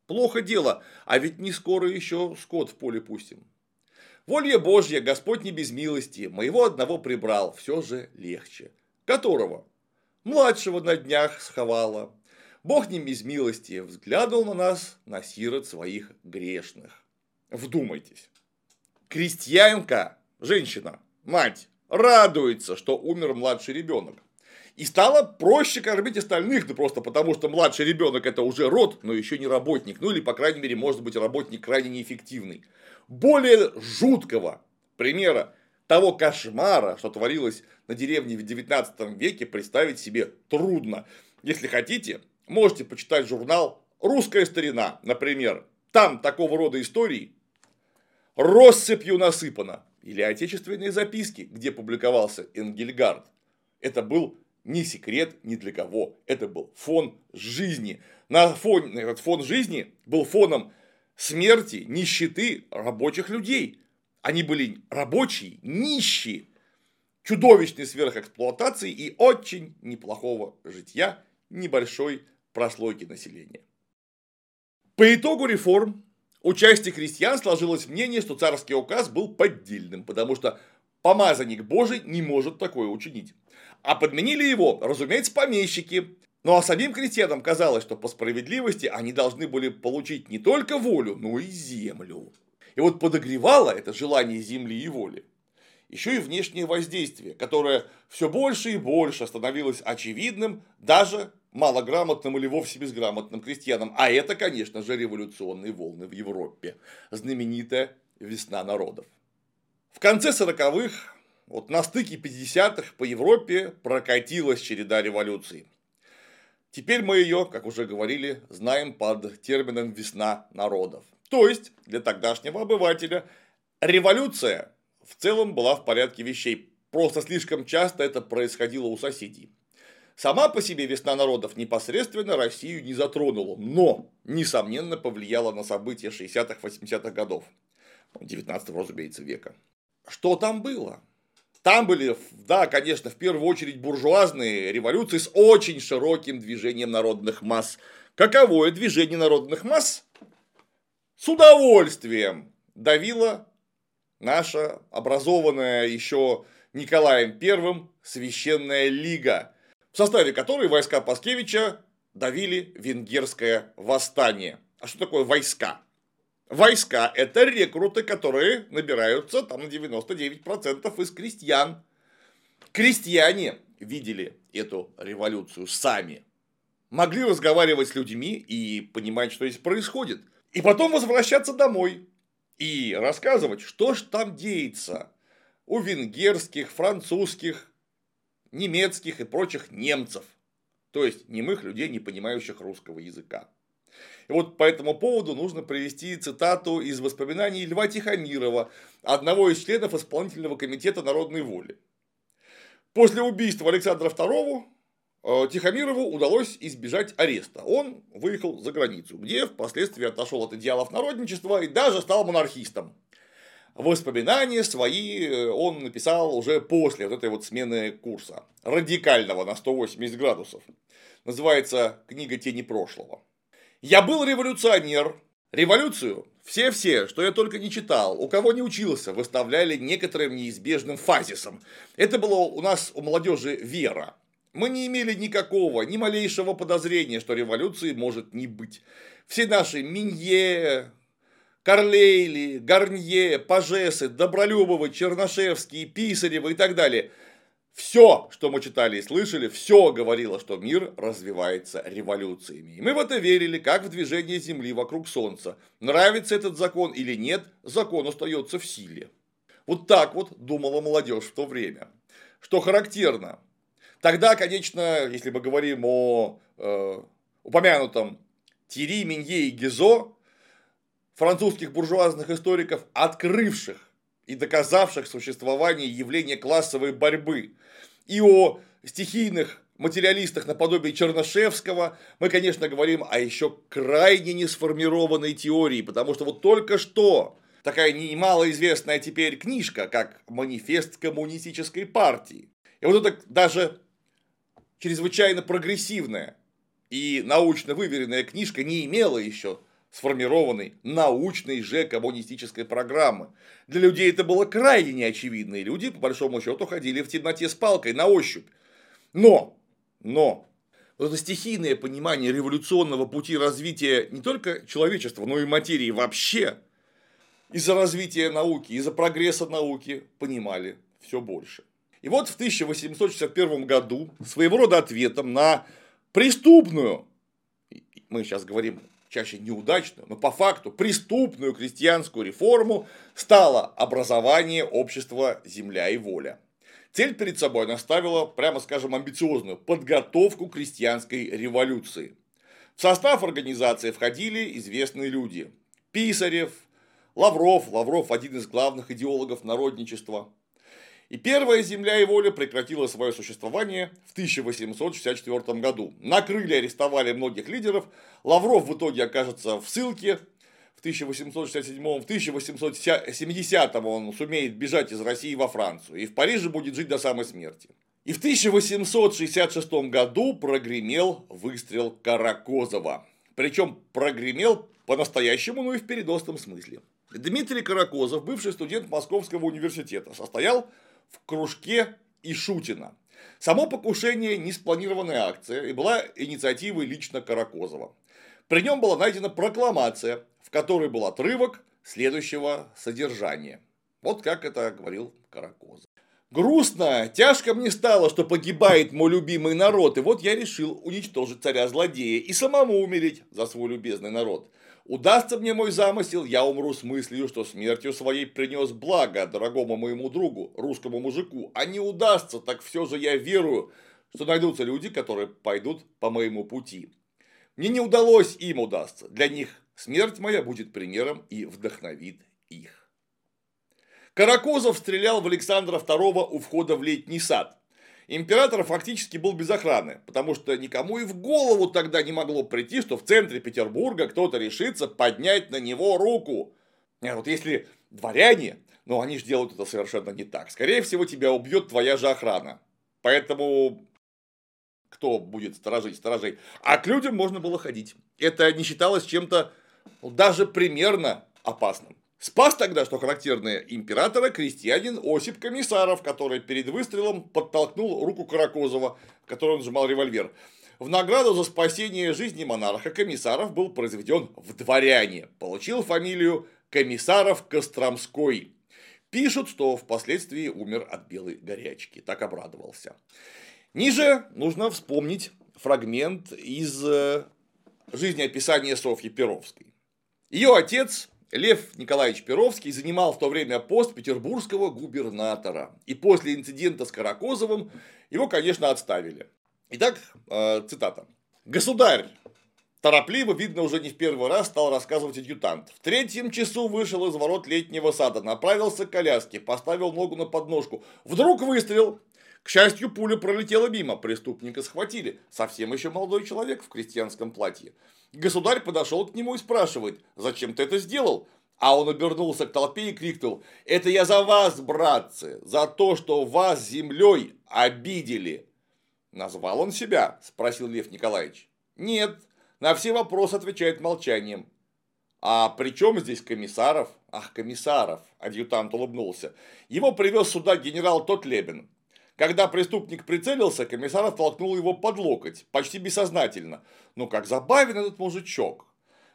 S1: Плохо дело, а ведь не скоро еще скот в поле пустим. Волье Божья, Господь не без милости, моего одного прибрал, все же легче. Которого? Младшего на днях сховала. Бог не без милости взглянул на нас, на сирот своих грешных. Вдумайтесь. Крестьянка, женщина, мать, радуется, что умер младший ребенок. И стало проще кормить остальных, да просто потому, что младший ребенок это уже род, но еще не работник. Ну или, по крайней мере, может быть, работник крайне неэффективный. Более жуткого примера того кошмара, что творилось на деревне в 19 веке, представить себе трудно. Если хотите, можете почитать журнал «Русская старина», например. Там такого рода истории россыпью насыпано. Или отечественные записки, где публиковался Энгельгард. Это был не секрет ни для кого. Это был фон жизни. На фон, этот фон жизни был фоном смерти, нищеты рабочих людей. Они были рабочие, нищие, чудовищной сверхэксплуатации и очень неплохого житья небольшой прослойки населения. По итогу реформ у части крестьян сложилось мнение, что царский указ был поддельным, потому что помазанник Божий не может такое учинить. А подменили его, разумеется, помещики. Ну а самим крестьянам казалось, что по справедливости они должны были получить не только волю, но и землю. И вот подогревало это желание земли и воли еще и внешнее воздействие, которое все больше и больше становилось очевидным даже малограмотным или вовсе безграмотным крестьянам. А это, конечно же, революционные волны в Европе. Знаменитая весна народов. В конце 40-х, вот на стыке 50-х по Европе прокатилась череда революций. Теперь мы ее, как уже говорили, знаем под термином «весна народов». То есть, для тогдашнего обывателя революция в целом была в порядке вещей. Просто слишком часто это происходило у соседей. Сама по себе весна народов непосредственно Россию не затронула, но, несомненно, повлияла на события 60-80-х годов. 19 разумеется, века. Что там было? Там были, да, конечно, в первую очередь буржуазные революции с очень широким движением народных масс. Каковое движение народных масс? С удовольствием давило наша образованная еще Николаем I Священная Лига, в составе которой войска Паскевича давили венгерское восстание. А что такое войска? Войска – это рекруты, которые набираются там на 99% из крестьян. Крестьяне видели эту революцию сами, могли разговаривать с людьми и понимать, что здесь происходит. И потом возвращаться домой, и рассказывать, что ж там деется у венгерских, французских, немецких и прочих немцев, то есть немых людей, не понимающих русского языка. И вот по этому поводу нужно привести цитату из воспоминаний Льва Тихомирова, одного из членов исполнительного комитета народной воли. После убийства Александра II Тихомирову удалось избежать ареста. Он выехал за границу, где впоследствии отошел от идеалов народничества и даже стал монархистом. Воспоминания свои э, он написал уже после вот этой вот смены курса, радикального на 180 градусов. Называется книга «Тени прошлого». Я был революционер. Революцию все-все, что я только не читал, у кого не учился, выставляли некоторым неизбежным фазисом. Это было у нас у молодежи вера. Мы не имели никакого, ни малейшего подозрения, что революции может не быть. Все наши Минье, Карлейли, Гарнье, Пажесы, Добролюбовы, Чернышевские, Писаревы и так далее. Все, что мы читали и слышали, все говорило, что мир развивается революциями. И мы в это верили, как в движение Земли вокруг Солнца. Нравится этот закон или нет, закон остается в силе. Вот так вот думала молодежь в то время. Что характерно, Тогда, конечно, если мы говорим о э, упомянутом Тири, Минье и Гизо, французских буржуазных историков, открывших и доказавших существование явления классовой борьбы, и о стихийных материалистах наподобие Чернышевского, мы, конечно, говорим о еще крайне несформированной теории, потому что вот только что такая немалоизвестная теперь книжка, как «Манифест коммунистической партии». И вот это даже чрезвычайно прогрессивная и научно выверенная книжка не имела еще сформированной научной же коммунистической программы. Для людей это было крайне неочевидно, и люди, по большому счету, ходили в темноте с палкой на ощупь. Но, но, вот это стихийное понимание революционного пути развития не только человечества, но и материи вообще, из-за развития науки, из-за прогресса науки понимали все больше. И вот в 1861 году своего рода ответом на преступную, мы сейчас говорим чаще неудачную, но по факту преступную крестьянскую реформу стало образование общества «Земля и воля». Цель перед собой она ставила, прямо скажем, амбициозную – подготовку крестьянской революции. В состав организации входили известные люди – Писарев, Лавров, Лавров – один из главных идеологов народничества, И первая земля и воля прекратила свое существование в 1864 году. На крылья арестовали многих лидеров. Лавров в итоге окажется в ссылке. В 1867 в 1870 он сумеет бежать из России во Францию. И в Париже будет жить до самой смерти. И в 1866 году прогремел выстрел Каракозова. Причем прогремел по-настоящему, но и в переносном смысле. Дмитрий Каракозов, бывший студент Московского университета, состоял в кружке Ишутина. Само покушение не спланированная акция и была инициативой лично Каракозова. При нем была найдена прокламация, в которой был отрывок следующего содержания. Вот как это говорил Каракозов. Грустно, тяжко мне стало, что погибает мой любимый народ, и вот я решил уничтожить царя-злодея и самому умереть за свой любезный народ. Удастся мне мой замысел, я умру с мыслью, что смертью своей принес благо дорогому моему другу, русскому мужику. А не удастся, так все же я верую, что найдутся люди, которые пойдут по моему пути. Мне не удалось, им удастся. Для них смерть моя будет примером и вдохновит их. Каракозов стрелял в Александра II у входа в летний сад. Император фактически был без охраны, потому что никому и в голову тогда не могло прийти, что в центре Петербурга кто-то решится поднять на него руку. А вот если дворяне, ну они же делают это совершенно не так. Скорее всего, тебя убьет твоя же охрана. Поэтому кто будет сторожить сторожей? А к людям можно было ходить. Это не считалось чем-то даже примерно опасным. Спас тогда, что характерно, императора крестьянин Осип Комиссаров, который перед выстрелом подтолкнул руку Каракозова, в которой он сжимал револьвер. В награду за спасение жизни монарха Комиссаров был произведен в дворяне. Получил фамилию Комиссаров Костромской. Пишут, что впоследствии умер от белой горячки. Так обрадовался. Ниже нужно вспомнить фрагмент из э, жизнеописания Софьи Перовской. Ее отец Лев Николаевич Перовский занимал в то время пост петербургского губернатора. И после инцидента с Каракозовым его, конечно, отставили. Итак, э, цитата. «Государь, Торопливо, видно, уже не в первый раз стал рассказывать адъютант. В третьем часу вышел из ворот летнего сада, направился к коляске, поставил ногу на подножку. Вдруг выстрел. К счастью, пуля пролетела мимо, преступника схватили. Совсем еще молодой человек в крестьянском платье. Государь подошел к нему и спрашивает, зачем ты это сделал? А он обернулся к толпе и крикнул, это я за вас, братцы, за то, что вас землей обидели. Назвал он себя? Спросил Лев Николаевич. Нет, на все вопросы отвечает молчанием. А при чем здесь комиссаров? Ах, комиссаров, адъютант улыбнулся. Его привез сюда генерал Тотлебин. Когда преступник прицелился, комиссар толкнул его под локоть, почти бессознательно. Ну как забавен этот мужичок.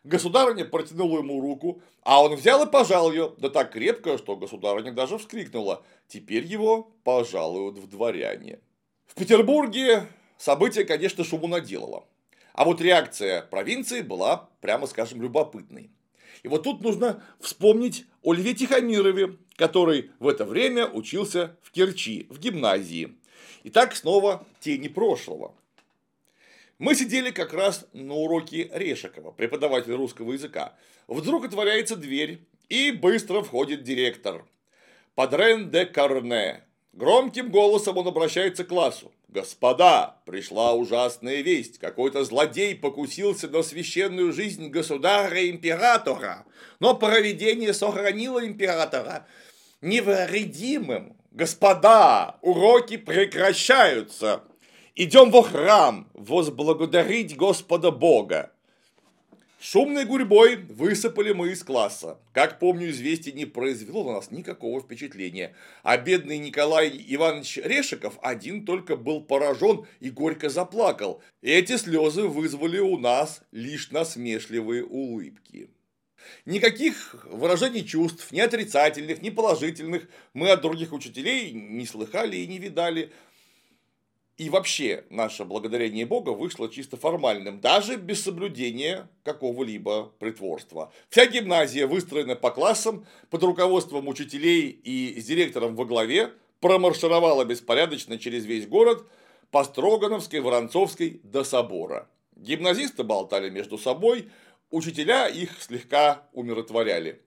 S1: Государыня протянула ему руку, а он взял и пожал ее, да так крепко, что государыня даже вскрикнула. Теперь его пожалуют в дворяне. В Петербурге событие, конечно, шуму наделало. А вот реакция провинции была, прямо скажем, любопытной. И вот тут нужно вспомнить о Льве Тихомирове, который в это время учился в Керчи, в гимназии. Итак, снова тени прошлого. Мы сидели как раз на уроке Решикова, преподавателя русского языка. Вдруг отворяется дверь, и быстро входит директор. Падрен де Карне. Громким голосом он обращается к классу. «Господа, пришла ужасная весть. Какой-то злодей покусился на священную жизнь государя-императора, но провидение сохранило императора невредимым. Господа, уроки прекращаются. Идем во храм возблагодарить Господа Бога. Шумной гурьбой высыпали мы из класса. Как помню, известие не произвело на нас никакого впечатления. А бедный Николай Иванович Решиков один только был поражен и горько заплакал. Эти слезы вызвали у нас лишь насмешливые улыбки. Никаких выражений чувств, ни отрицательных, ни положительных, мы от других учителей не слыхали и не видали. И вообще наше благодарение Бога вышло чисто формальным, даже без соблюдения какого-либо притворства. Вся гимназия выстроена по классам под руководством учителей и с директором во главе промаршировала беспорядочно через весь город по Строгановской, Воронцовской до собора. Гимназисты болтали между собой, учителя их слегка умиротворяли.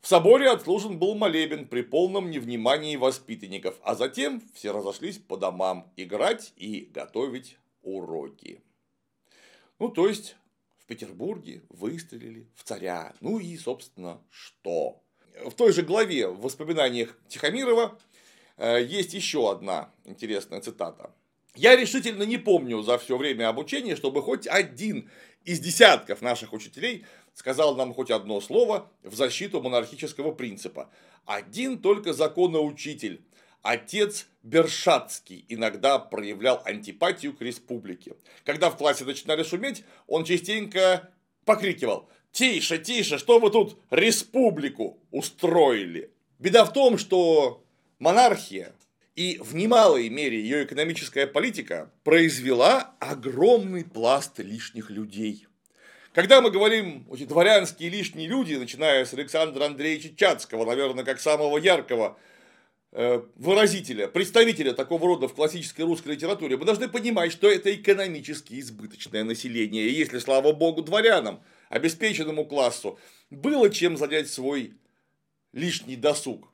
S1: В соборе отслужен был молебен при полном невнимании воспитанников, а затем все разошлись по домам играть и готовить уроки. Ну, то есть, в Петербурге выстрелили в царя. Ну и, собственно, что? В той же главе в воспоминаниях Тихомирова э, есть еще одна интересная цитата. Я решительно не помню за все время обучения, чтобы хоть один из десятков наших учителей сказал нам хоть одно слово в защиту монархического принципа. Один только законоучитель, отец Бершатский, иногда проявлял антипатию к республике. Когда в классе начинали шуметь, он частенько покрикивал «Тише, тише, что вы тут республику устроили?» Беда в том, что монархия и в немалой мере ее экономическая политика произвела огромный пласт лишних людей. Когда мы говорим эти дворянские лишние люди, начиная с Александра Андреевича Чацкого, наверное, как самого яркого э, выразителя, представителя такого рода в классической русской литературе, мы должны понимать, что это экономически избыточное население. И если, слава богу, дворянам, обеспеченному классу, было чем занять свой лишний досуг,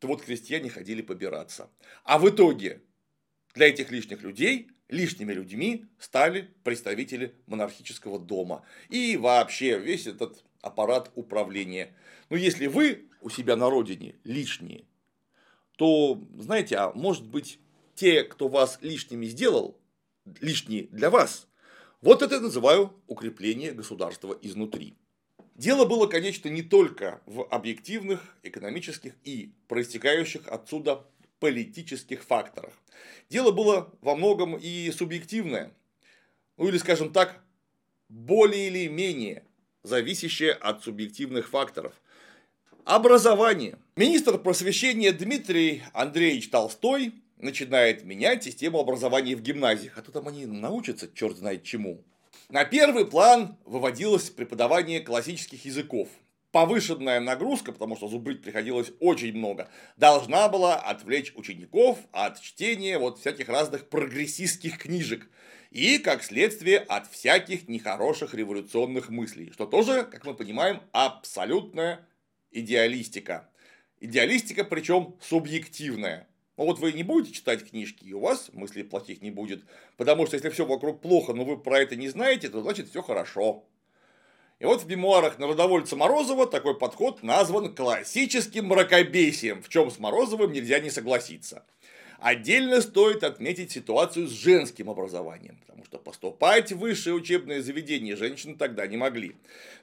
S1: то вот крестьяне ходили побираться. А в итоге для этих лишних людей лишними людьми стали представители монархического дома. И вообще весь этот аппарат управления. Но если вы у себя на родине лишние, то, знаете, а может быть, те, кто вас лишними сделал, лишние для вас, вот это я называю укрепление государства изнутри. Дело было, конечно, не только в объективных, экономических и проистекающих отсюда политических факторах. Дело было во многом и субъективное, ну или, скажем так, более или менее зависящее от субъективных факторов. Образование. Министр просвещения Дмитрий Андреевич Толстой начинает менять систему образования в гимназиях, а то там они научатся черт знает чему. На первый план выводилось преподавание классических языков – повышенная нагрузка, потому что зубрить приходилось очень много, должна была отвлечь учеников от чтения вот всяких разных прогрессистских книжек и, как следствие, от всяких нехороших революционных мыслей, что тоже, как мы понимаем, абсолютная идеалистика. Идеалистика, причем субъективная. Но вот вы не будете читать книжки, и у вас мыслей плохих не будет. Потому что если все вокруг плохо, но вы про это не знаете, то значит все хорошо. И вот в мемуарах народовольца Морозова такой подход назван классическим мракобесием, в чем с Морозовым нельзя не согласиться. Отдельно стоит отметить ситуацию с женским образованием, потому что поступать в высшее учебное заведение женщины тогда не могли.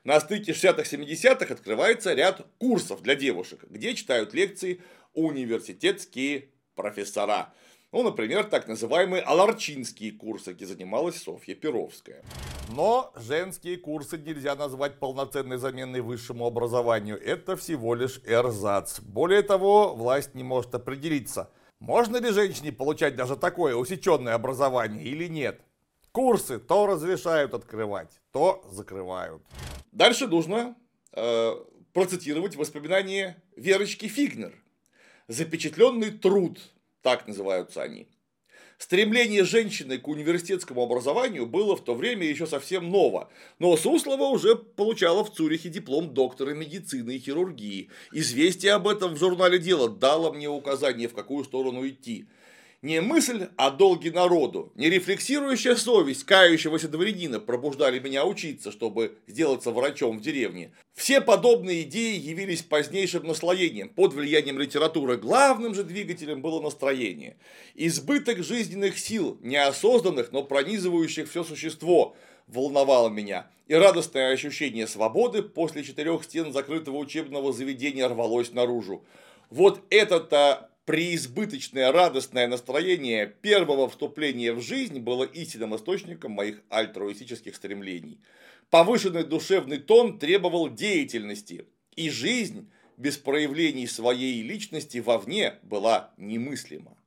S1: На стыке 60-70-х открывается ряд курсов для девушек, где читают лекции университетские профессора. Ну, например, так называемые аларчинские курсы, где занималась Софья Перовская. Но женские курсы нельзя назвать полноценной заменой высшему образованию. Это всего лишь эрзац. Более того, власть не может определиться, можно ли женщине получать даже такое усеченное образование или нет. Курсы то разрешают открывать, то закрывают. Дальше нужно э, процитировать воспоминания Верочки Фигнер. Запечатленный труд так называются они. Стремление женщины к университетскому образованию было в то время еще совсем ново, но Суслова уже получала в Цюрихе диплом доктора медицины и хирургии. Известие об этом в журнале «Дело» дало мне указание, в какую сторону идти – не мысль, а долги народу, не рефлексирующая совесть кающегося дворянина пробуждали меня учиться, чтобы сделаться врачом в деревне. Все подобные идеи явились позднейшим наслоением, под влиянием литературы. Главным же двигателем было настроение. Избыток жизненных сил, неосознанных, но пронизывающих все существо, волновало меня, и радостное ощущение свободы после четырех стен закрытого учебного заведения рвалось наружу. Вот это-то преизбыточное радостное настроение первого вступления в жизнь было истинным источником моих альтруистических стремлений. Повышенный душевный тон требовал деятельности, и жизнь без проявлений своей личности вовне была немыслима.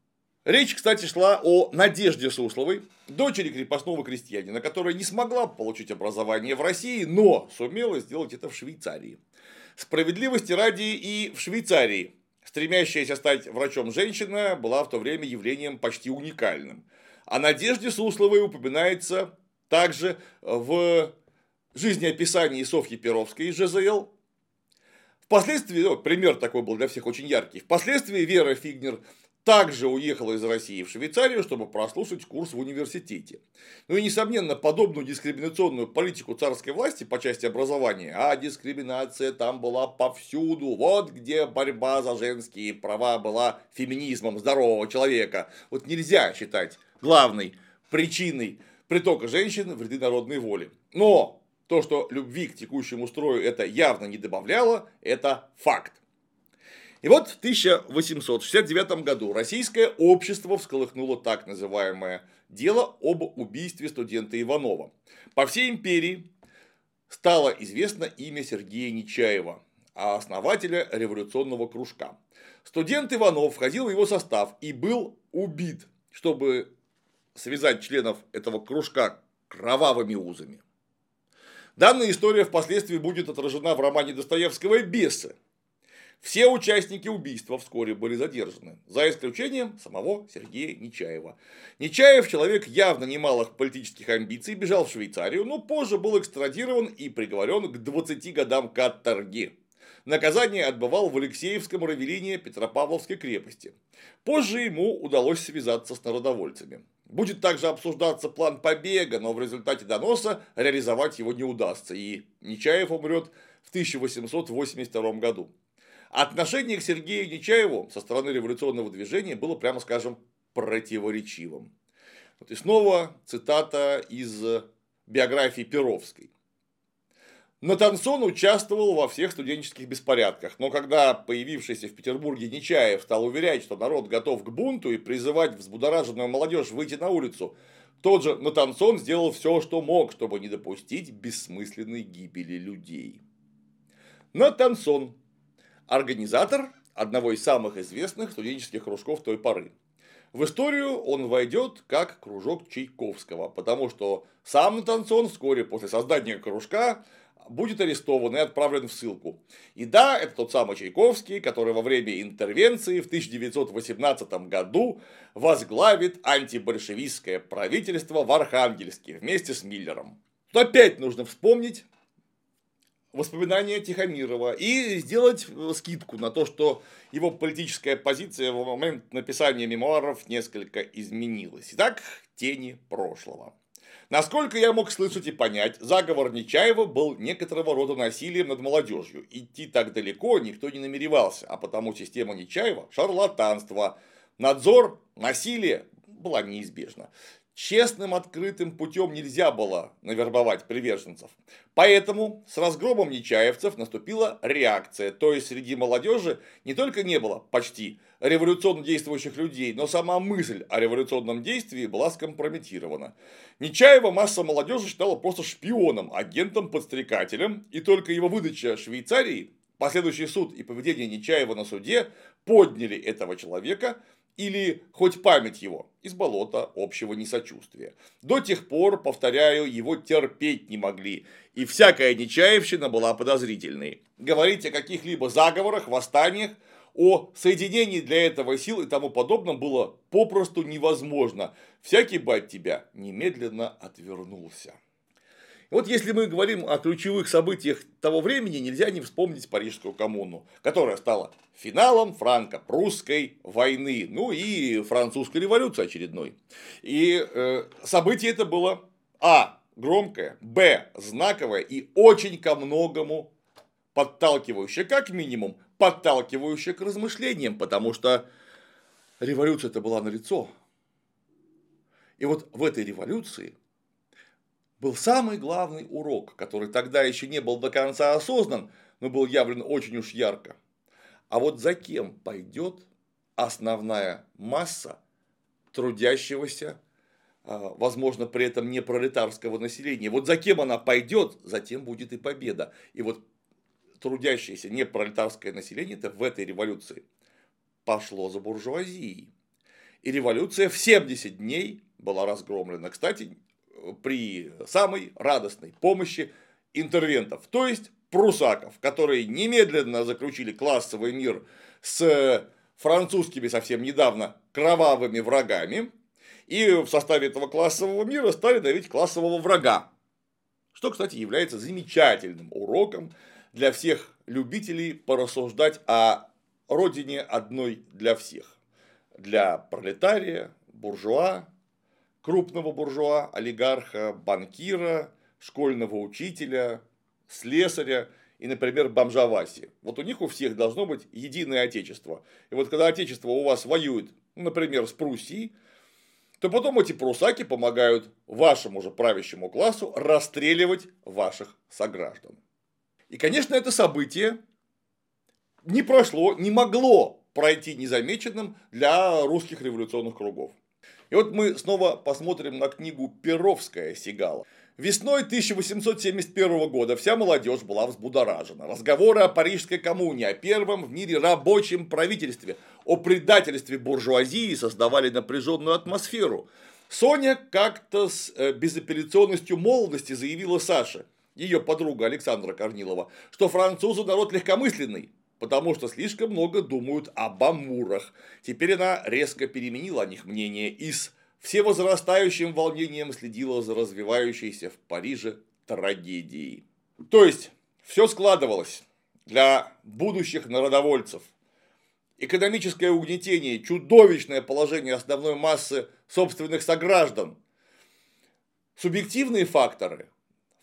S1: Речь, кстати, шла о Надежде Сусловой, дочери крепостного крестьянина, которая не смогла получить образование в России, но сумела сделать это в Швейцарии. Справедливости ради и в Швейцарии стремящаяся стать врачом женщина была в то время явлением почти уникальным. О Надежде Сусловой упоминается также в жизнеописании Софьи Перовской из ЖЗЛ. Впоследствии, ну, пример такой был для всех очень яркий, впоследствии Вера Фигнер также уехала из России в Швейцарию, чтобы прослушать курс в университете. Ну и, несомненно, подобную дискриминационную политику царской власти по части образования, а дискриминация там была повсюду, вот где борьба за женские права была феминизмом здорового человека. Вот нельзя считать главной причиной притока женщин в ряды народной воли. Но то, что любви к текущему строю это явно не добавляло, это факт. И вот в 1869 году российское общество всколыхнуло так называемое дело об убийстве студента Иванова. По всей империи стало известно имя Сергея Нечаева, основателя революционного кружка. Студент Иванов входил в его состав и был убит, чтобы связать членов этого кружка кровавыми узами. Данная история впоследствии будет отражена в романе Достоевского «Бесы», все участники убийства вскоре были задержаны, за исключением самого Сергея Нечаева. Нечаев, человек явно немалых политических амбиций, бежал в Швейцарию, но позже был экстрадирован и приговорен к 20 годам каторги. Наказание отбывал в Алексеевском равелине Петропавловской крепости. Позже ему удалось связаться с народовольцами. Будет также обсуждаться план побега, но в результате доноса реализовать его не удастся, и Нечаев умрет в 1882 году. Отношение к Сергею Нечаеву со стороны революционного движения было, прямо скажем, противоречивым. Вот и снова цитата из биографии Перовской. Натансон участвовал во всех студенческих беспорядках, но когда появившийся в Петербурге Нечаев стал уверять, что народ готов к бунту и призывать взбудораженную молодежь выйти на улицу, тот же Натансон сделал все, что мог, чтобы не допустить бессмысленной гибели людей. Натансон организатор одного из самых известных студенческих кружков той поры. В историю он войдет как кружок Чайковского, потому что сам Натансон вскоре после создания кружка будет арестован и отправлен в ссылку. И да, это тот самый Чайковский, который во время интервенции в 1918 году возглавит антибольшевистское правительство в Архангельске вместе с Миллером. Тут опять нужно вспомнить воспоминания Тихомирова и сделать э, скидку на то, что его политическая позиция в момент написания мемуаров несколько изменилась. Итак, тени прошлого. Насколько я мог слышать и понять, заговор Нечаева был некоторого рода насилием над молодежью. Идти так далеко никто не намеревался, а потому система Нечаева – шарлатанство, надзор, насилие была неизбежна. Честным открытым путем нельзя было навербовать приверженцев. Поэтому с разгромом нечаевцев наступила реакция. То есть среди молодежи не только не было почти революционно действующих людей, но сама мысль о революционном действии была скомпрометирована. Нечаева масса молодежи считала просто шпионом, агентом, подстрекателем, и только его выдача Швейцарии, последующий суд и поведение Нечаева на суде подняли этого человека или хоть память его из болота общего несочувствия. До тех пор, повторяю, его терпеть не могли, и всякая нечаевщина была подозрительной. Говорить о каких-либо заговорах, восстаниях, о соединении для этого сил и тому подобном было попросту невозможно. Всякий бы от тебя немедленно отвернулся. Вот если мы говорим о ключевых событиях того времени, нельзя не вспомнить Парижскую коммуну, которая стала финалом франко-прусской войны, ну и французской революции очередной. И э, событие это было А. Громкое, Б. Знаковое и очень ко многому подталкивающее, как минимум, подталкивающее к размышлениям, потому что революция это была налицо. И вот в этой революции был самый главный урок, который тогда еще не был до конца осознан, но был явлен очень уж ярко. А вот за кем пойдет основная масса трудящегося, а, возможно, при этом не пролетарского населения. Вот за кем она пойдет, затем будет и победа. И вот трудящееся не пролетарское население это в этой революции пошло за буржуазией. И революция в 70 дней была разгромлена. Кстати, при самой радостной помощи интервентов, то есть прусаков, которые немедленно заключили классовый мир с французскими совсем недавно кровавыми врагами, и в составе этого классового мира стали давить классового врага, что, кстати, является замечательным уроком для всех любителей порассуждать о родине одной для всех. Для пролетария, буржуа, крупного буржуа, олигарха, банкира, школьного учителя, слесаря и, например, бомжа Васи. Вот у них у всех должно быть единое отечество. И вот когда отечество у вас воюет, например, с Пруссией, то потом эти прусаки помогают вашему же правящему классу расстреливать ваших сограждан. И, конечно, это событие не прошло, не могло пройти незамеченным для русских революционных кругов. И вот мы снова посмотрим на книгу Перовская Сигала. Весной 1871 года вся молодежь была взбудоражена. Разговоры о Парижской коммуне, о первом в мире рабочем правительстве, о предательстве буржуазии создавали напряженную атмосферу. Соня как-то с э, безапелляционностью молодости заявила Саше, ее подруга Александра Корнилова, что французы народ легкомысленный, потому что слишком много думают об амурах. Теперь она резко переменила о них мнение из всевозрастающим волнением следила за развивающейся в Париже трагедией. То есть, все складывалось для будущих народовольцев. Экономическое угнетение, чудовищное положение основной массы собственных сограждан. Субъективные факторы,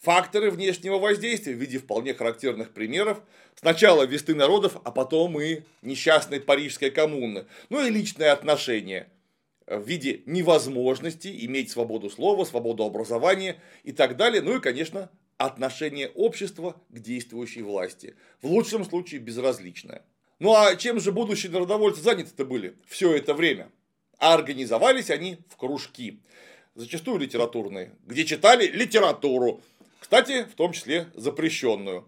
S1: факторы внешнего воздействия в виде вполне характерных примеров. Сначала весты народов, а потом и несчастной парижской коммуны. Ну и личное отношение – в виде невозможности иметь свободу слова, свободу образования и так далее. Ну и, конечно, отношение общества к действующей власти. В лучшем случае безразличное. Ну а чем же будущие народовольцы заняты-то были все это время? А организовались они в кружки, зачастую литературные, где читали литературу, кстати, в том числе запрещенную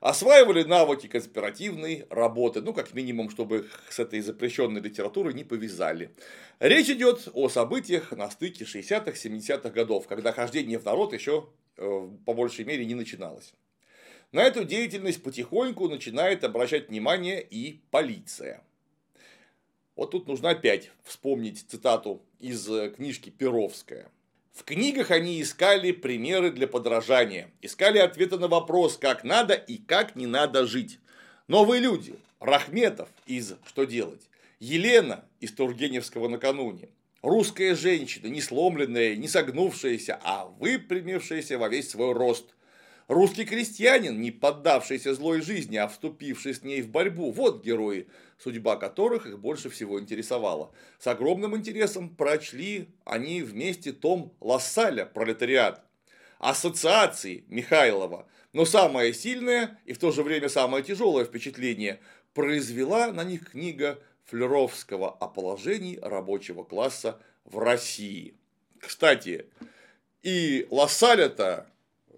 S1: осваивали навыки конспиративной работы, ну, как минимум, чтобы их с этой запрещенной литературой не повязали. Речь идет о событиях на стыке 60-х, 70-х годов, когда хождение в народ еще э, по большей мере не начиналось. На эту деятельность потихоньку начинает обращать внимание и полиция. Вот тут нужно опять вспомнить цитату из э, книжки Перовская. В книгах они искали примеры для подражания, искали ответы на вопрос, как надо и как не надо жить. Новые люди, Рахметов из «Что делать?», Елена из Тургеневского накануне, русская женщина, не сломленная, не согнувшаяся, а выпрямившаяся во весь свой рост. Русский крестьянин, не поддавшийся злой жизни, а вступивший с ней в борьбу. Вот герои, судьба которых их больше всего интересовала. С огромным интересом прочли они вместе том Лассаля «Пролетариат», ассоциации Михайлова. Но самое сильное и в то же время самое тяжелое впечатление произвела на них книга Флеровского о положении рабочего класса в России. Кстати, и Лассаля-то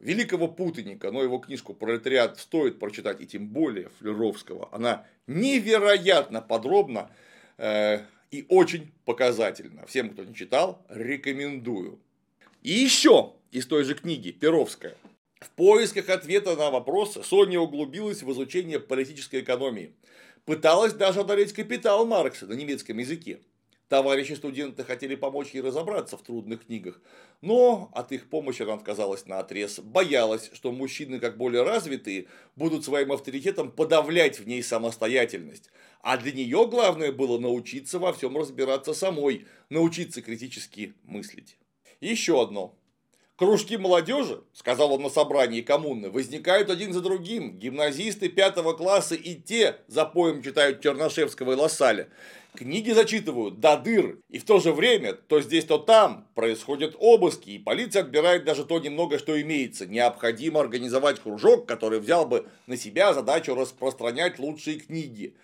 S1: великого путаника, но его книжку «Пролетариат» стоит прочитать, и тем более Флеровского. Она невероятно подробна э, и очень показательна. Всем, кто не читал, рекомендую. И еще из той же книги Перовская. В поисках ответа на вопрос Соня углубилась в изучение политической экономии. Пыталась даже одолеть капитал Маркса на немецком языке. Товарищи студенты хотели помочь ей разобраться в трудных книгах, но от их помощи она отказалась на отрез. Боялась, что мужчины, как более развитые, будут своим авторитетом подавлять в ней самостоятельность. А для нее главное было научиться во всем разбираться самой, научиться критически мыслить. Еще одно. Кружки молодежи, сказал он на собрании коммуны, возникают один за другим. Гимназисты пятого класса и те за поем читают Чернышевского и Лассаля. Книги зачитывают до дыр. И в то же время, то здесь, то там происходят обыски, и полиция отбирает даже то немного, что имеется. Необходимо организовать кружок, который взял бы на себя задачу распространять лучшие книги.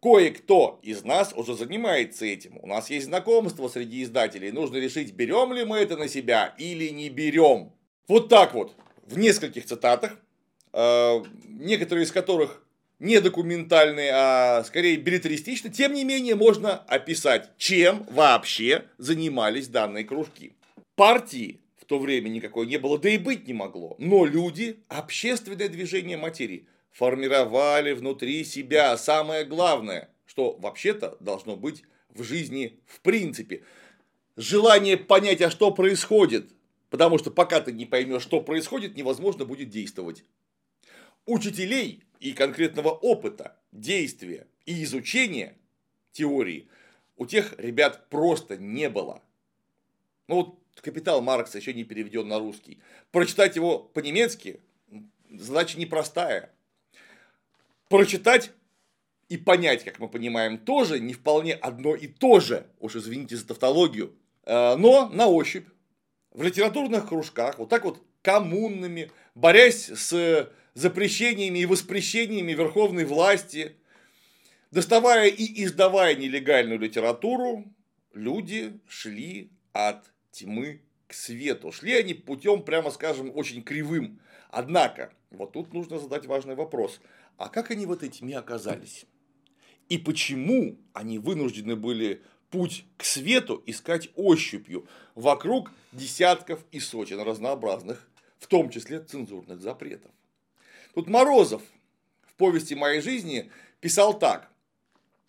S1: Кое-кто из нас уже занимается этим. У нас есть знакомство среди издателей. Нужно решить, берем ли мы это на себя или не берем. Вот так вот, в нескольких цитатах, э, некоторые из которых не документальные, а скорее билетаристичные, тем не менее можно описать, чем вообще занимались данные кружки. Партии в то время никакой не было, да и быть не могло. Но люди, общественное движение материи, формировали внутри себя самое главное, что вообще-то должно быть в жизни в принципе. Желание понять, а что происходит, потому что пока ты не поймешь, что происходит, невозможно будет действовать. учителей и конкретного опыта, действия и изучения теории у тех ребят просто не было. Ну вот «Капитал Маркса» еще не переведен на русский. Прочитать его по-немецки задача непростая. Прочитать и понять, как мы понимаем, тоже не вполне одно и то же, уж извините за тавтологию, э, но на ощупь, в литературных кружках, вот так вот коммунными, борясь с запрещениями и воспрещениями верховной власти, доставая и издавая нелегальную литературу, люди шли от тьмы к свету. Шли они путем, прямо скажем, очень кривым. Однако, вот тут нужно задать важный вопрос. А как они в этой тьме оказались? И почему они вынуждены были путь к свету искать ощупью вокруг десятков и сотен разнообразных, в том числе цензурных запретов? Тут Морозов в повести моей жизни писал так.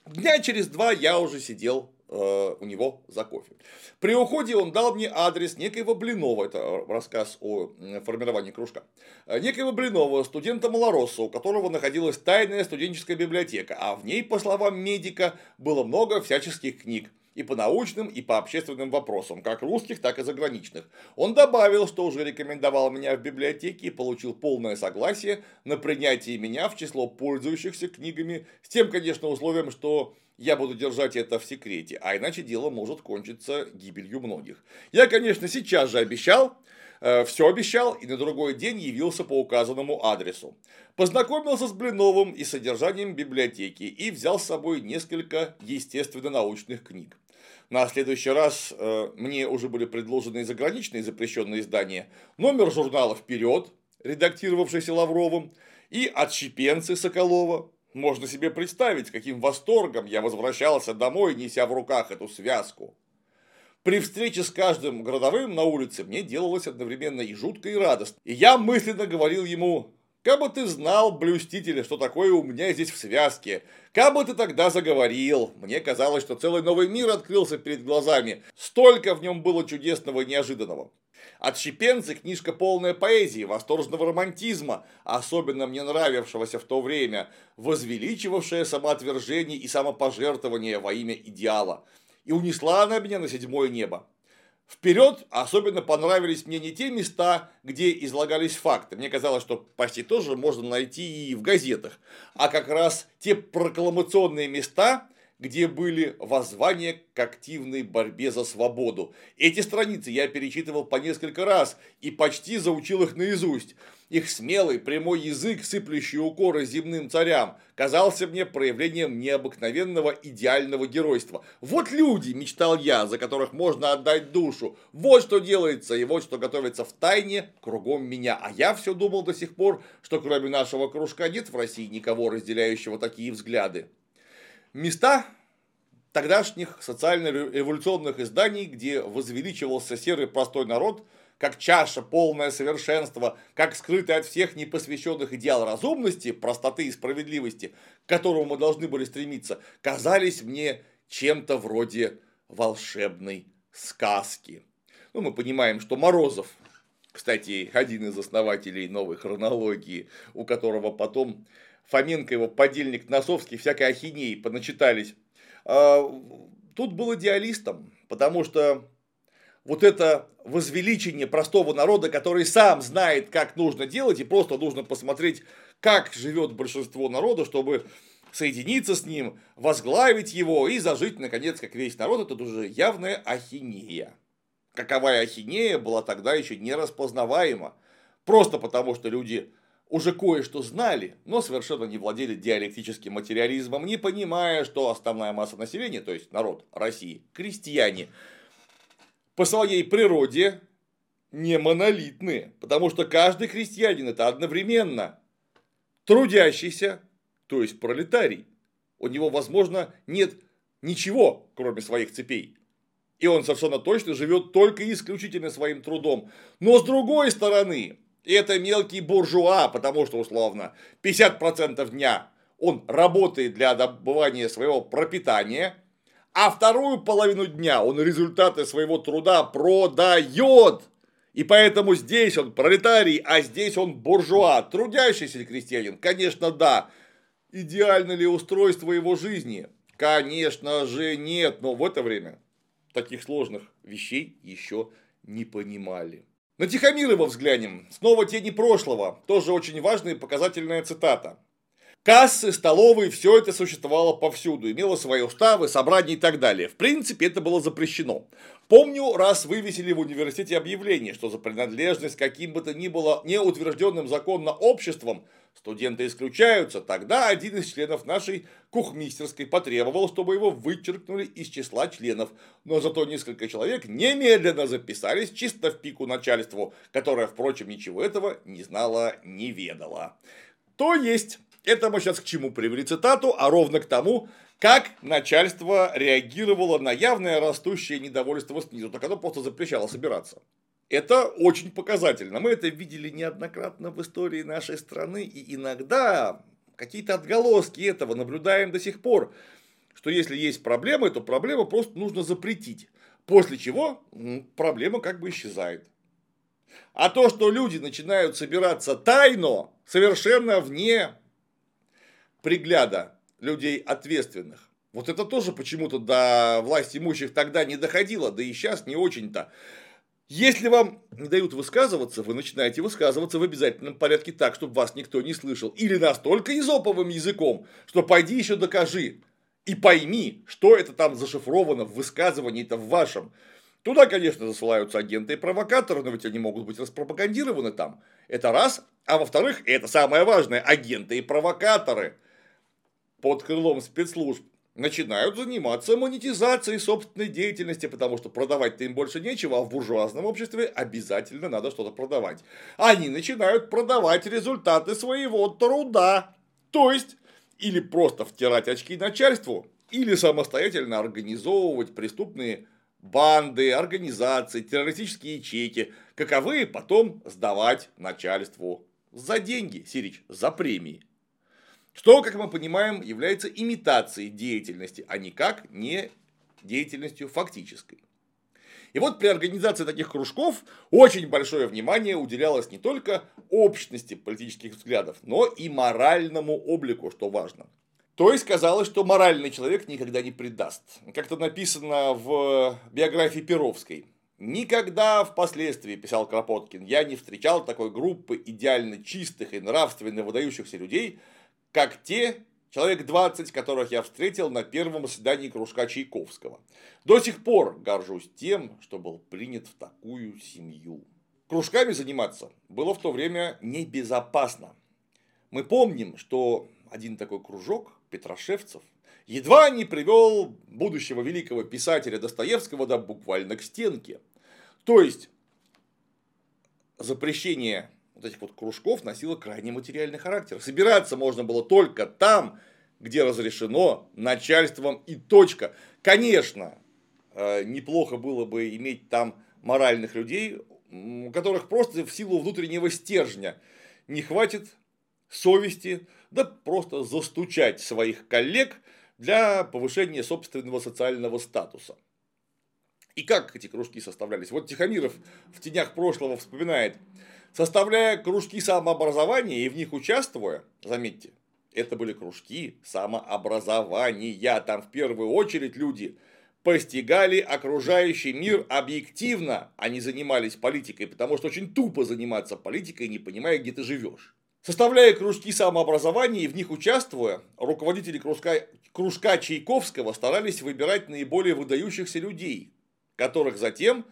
S1: Дня через два я уже сидел Э, у него за кофе. При уходе он дал мне адрес некоего Блинова, это рассказ о формировании кружка, э, некоего Блинова, студента Малоросса, у которого находилась тайная студенческая библиотека, а в ней, по словам медика, было много всяческих книг и по научным, и по общественным вопросам, как русских, так и заграничных. Он добавил, что уже рекомендовал меня в библиотеке и получил полное согласие на принятие меня в число пользующихся книгами, с тем, конечно, условием, что я буду держать это в секрете, а иначе дело может кончиться гибелью многих. Я, конечно, сейчас же обещал, э, все обещал и на другой день явился по указанному адресу. Познакомился с Блиновым и содержанием библиотеки и взял с собой несколько естественно-научных книг. На следующий раз э, мне уже были предложены заграничные запрещенные издания, номер журнала «Вперед», редактировавшийся Лавровым, и «Отщепенцы» Соколова, можно себе представить, каким восторгом я возвращался домой, неся в руках эту связку. При встрече с каждым городовым на улице мне делалось одновременно и жутко, и радостно. И я мысленно говорил ему, как бы ты знал, блюститель, что такое у меня здесь в связке. Как бы ты тогда заговорил. Мне казалось, что целый новый мир открылся перед глазами. Столько в нем было чудесного и неожиданного. Отщепенцы – книжка полная поэзии, восторженного романтизма, особенно мне нравившегося в то время, возвеличивавшая самоотвержение и самопожертвование во имя идеала. И унесла она меня на седьмое небо. Вперед особенно понравились мне не те места, где излагались факты. Мне казалось, что почти тоже можно найти и в газетах, а как раз те прокламационные места, где были воззвания к активной борьбе за свободу. Эти страницы я перечитывал по несколько раз и почти заучил их наизусть. Их смелый прямой язык, сыплющий укоры земным царям, казался мне проявлением необыкновенного идеального геройства. Вот люди, мечтал я, за которых можно отдать душу. Вот что делается и вот что готовится в тайне кругом меня. А я все думал до сих пор, что кроме нашего кружка нет в России никого, разделяющего такие взгляды места тогдашних социально-революционных изданий, где возвеличивался серый простой народ, как чаша, полное совершенство, как скрытый от всех непосвященных идеал разумности, простоты и справедливости, к которому мы должны были стремиться, казались мне чем-то вроде волшебной сказки. Ну, мы понимаем, что Морозов, кстати, один из основателей новой хронологии, у которого потом Фоменко, его подельник Носовский, всякой ахинеи поначитались. А, тут был идеалистом, потому что вот это возвеличение простого народа, который сам знает, как нужно делать, и просто нужно посмотреть, как живет большинство народа, чтобы соединиться с ним, возглавить его и зажить, наконец, как весь народ, это уже явная ахинея. Каковая ахинея была тогда еще не распознаваема. Просто потому, что люди уже кое-что знали, но совершенно не владели диалектическим материализмом, не понимая, что основная масса населения, то есть народ России, крестьяне, по своей природе не монолитные, потому что каждый крестьянин это одновременно трудящийся, то есть пролетарий. У него, возможно, нет ничего, кроме своих цепей. И он совершенно точно живет только исключительно своим трудом. Но с другой стороны, и это мелкий буржуа, потому что, условно, 50% дня он работает для добывания своего пропитания, а вторую половину дня он результаты своего труда продает. И поэтому здесь он пролетарий, а здесь он буржуа, трудящийся крестьянин. Конечно, да. Идеально ли устройство его жизни? Конечно же нет, но в это время таких сложных вещей еще не понимали. На Тихомирова взглянем. Снова тени прошлого. Тоже очень важная и показательная цитата. Кассы, столовые, все это существовало повсюду, имело свои уставы, собрания и так далее. В принципе, это было запрещено. Помню, раз вывесили в университете объявление, что за принадлежность каким бы то ни было неутвержденным законно обществом студенты исключаются, тогда один из членов нашей кухмистерской потребовал, чтобы его вычеркнули из числа членов, но зато несколько человек немедленно записались чисто в пику начальству, которое, впрочем, ничего этого не знало, не ведало. То есть, это мы сейчас к чему привели цитату, а ровно к тому, как начальство реагировало на явное растущее недовольство снизу, так оно просто запрещало собираться. Это очень показательно. Мы это видели неоднократно в истории нашей страны, и иногда какие-то отголоски этого наблюдаем до сих пор, что если есть проблема, то проблему просто нужно запретить. После чего проблема как бы исчезает. А то, что люди начинают собираться тайно, совершенно вне пригляда людей ответственных. Вот это тоже почему-то до власти имущих тогда не доходило, да и сейчас не очень-то. Если вам дают высказываться, вы начинаете высказываться в обязательном порядке так, чтобы вас никто не слышал. Или настолько изоповым языком, что пойди еще докажи. И пойми, что это там зашифровано в высказывании-то в вашем. Туда, конечно, засылаются агенты и провокаторы, но ведь они могут быть распропагандированы там. Это раз. А во-вторых, это самое важное, агенты и провокаторы под крылом спецслужб начинают заниматься монетизацией собственной деятельности, потому что продавать-то им больше нечего, а в буржуазном обществе обязательно надо что-то продавать. Они начинают продавать результаты своего труда. То есть, или просто втирать очки начальству, или самостоятельно организовывать преступные банды, организации, террористические ячейки, каковые потом сдавать начальству за деньги, Сирич, за премии. Что, как мы понимаем, является имитацией деятельности, а никак не деятельностью фактической. И вот при организации таких кружков очень большое внимание уделялось не только общности политических взглядов, но и моральному облику, что важно. То есть казалось, что моральный человек никогда не предаст. Как-то написано в биографии Перовской. Никогда впоследствии, писал Кропоткин, я не встречал такой группы идеально чистых и нравственно выдающихся людей, как те человек 20, которых я встретил на первом заседании кружка Чайковского. До сих пор горжусь тем, что был принят в такую семью. Кружками заниматься было в то время небезопасно. Мы помним, что один такой кружок, Петрошевцев, едва не привел будущего великого писателя Достоевского да буквально к стенке. То есть, запрещение вот этих вот кружков носило крайне материальный характер. Собираться можно было только там, где разрешено начальством и точка. Конечно, э, неплохо было бы иметь там моральных людей, у которых просто в силу внутреннего стержня не хватит совести, да просто застучать своих коллег для повышения собственного социального статуса. И как эти кружки составлялись? Вот Тихомиров в тенях прошлого вспоминает – Составляя кружки самообразования и в них участвуя, заметьте, это были кружки самообразования. Там в первую очередь люди постигали окружающий мир объективно, а не занимались политикой, потому что очень тупо заниматься политикой, не понимая, где ты живешь. Составляя кружки самообразования и в них участвуя, руководители кружка, кружка Чайковского старались выбирать наиболее выдающихся людей, которых затем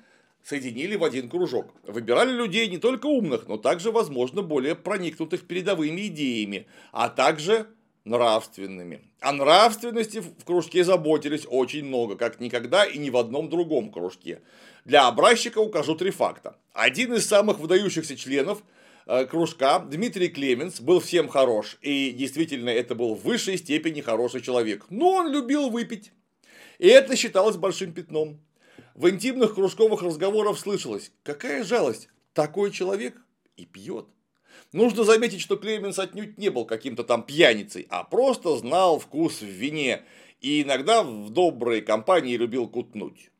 S1: соединили в один кружок. Выбирали людей не только умных, но также, возможно, более проникнутых передовыми идеями, а также нравственными. О нравственности в кружке заботились очень много, как никогда и ни в одном другом кружке. Для образчика укажу три факта. Один из самых выдающихся членов э, кружка, Дмитрий Клеменс, был всем хорош. И действительно, это был в высшей степени хороший человек. Но он любил выпить. И это считалось большим пятном. В интимных кружковых разговорах слышалось, какая жалость, такой человек и пьет. Нужно заметить, что Клеменс отнюдь не был каким-то там пьяницей, а просто знал вкус в вине и иногда в доброй компании любил кутнуть.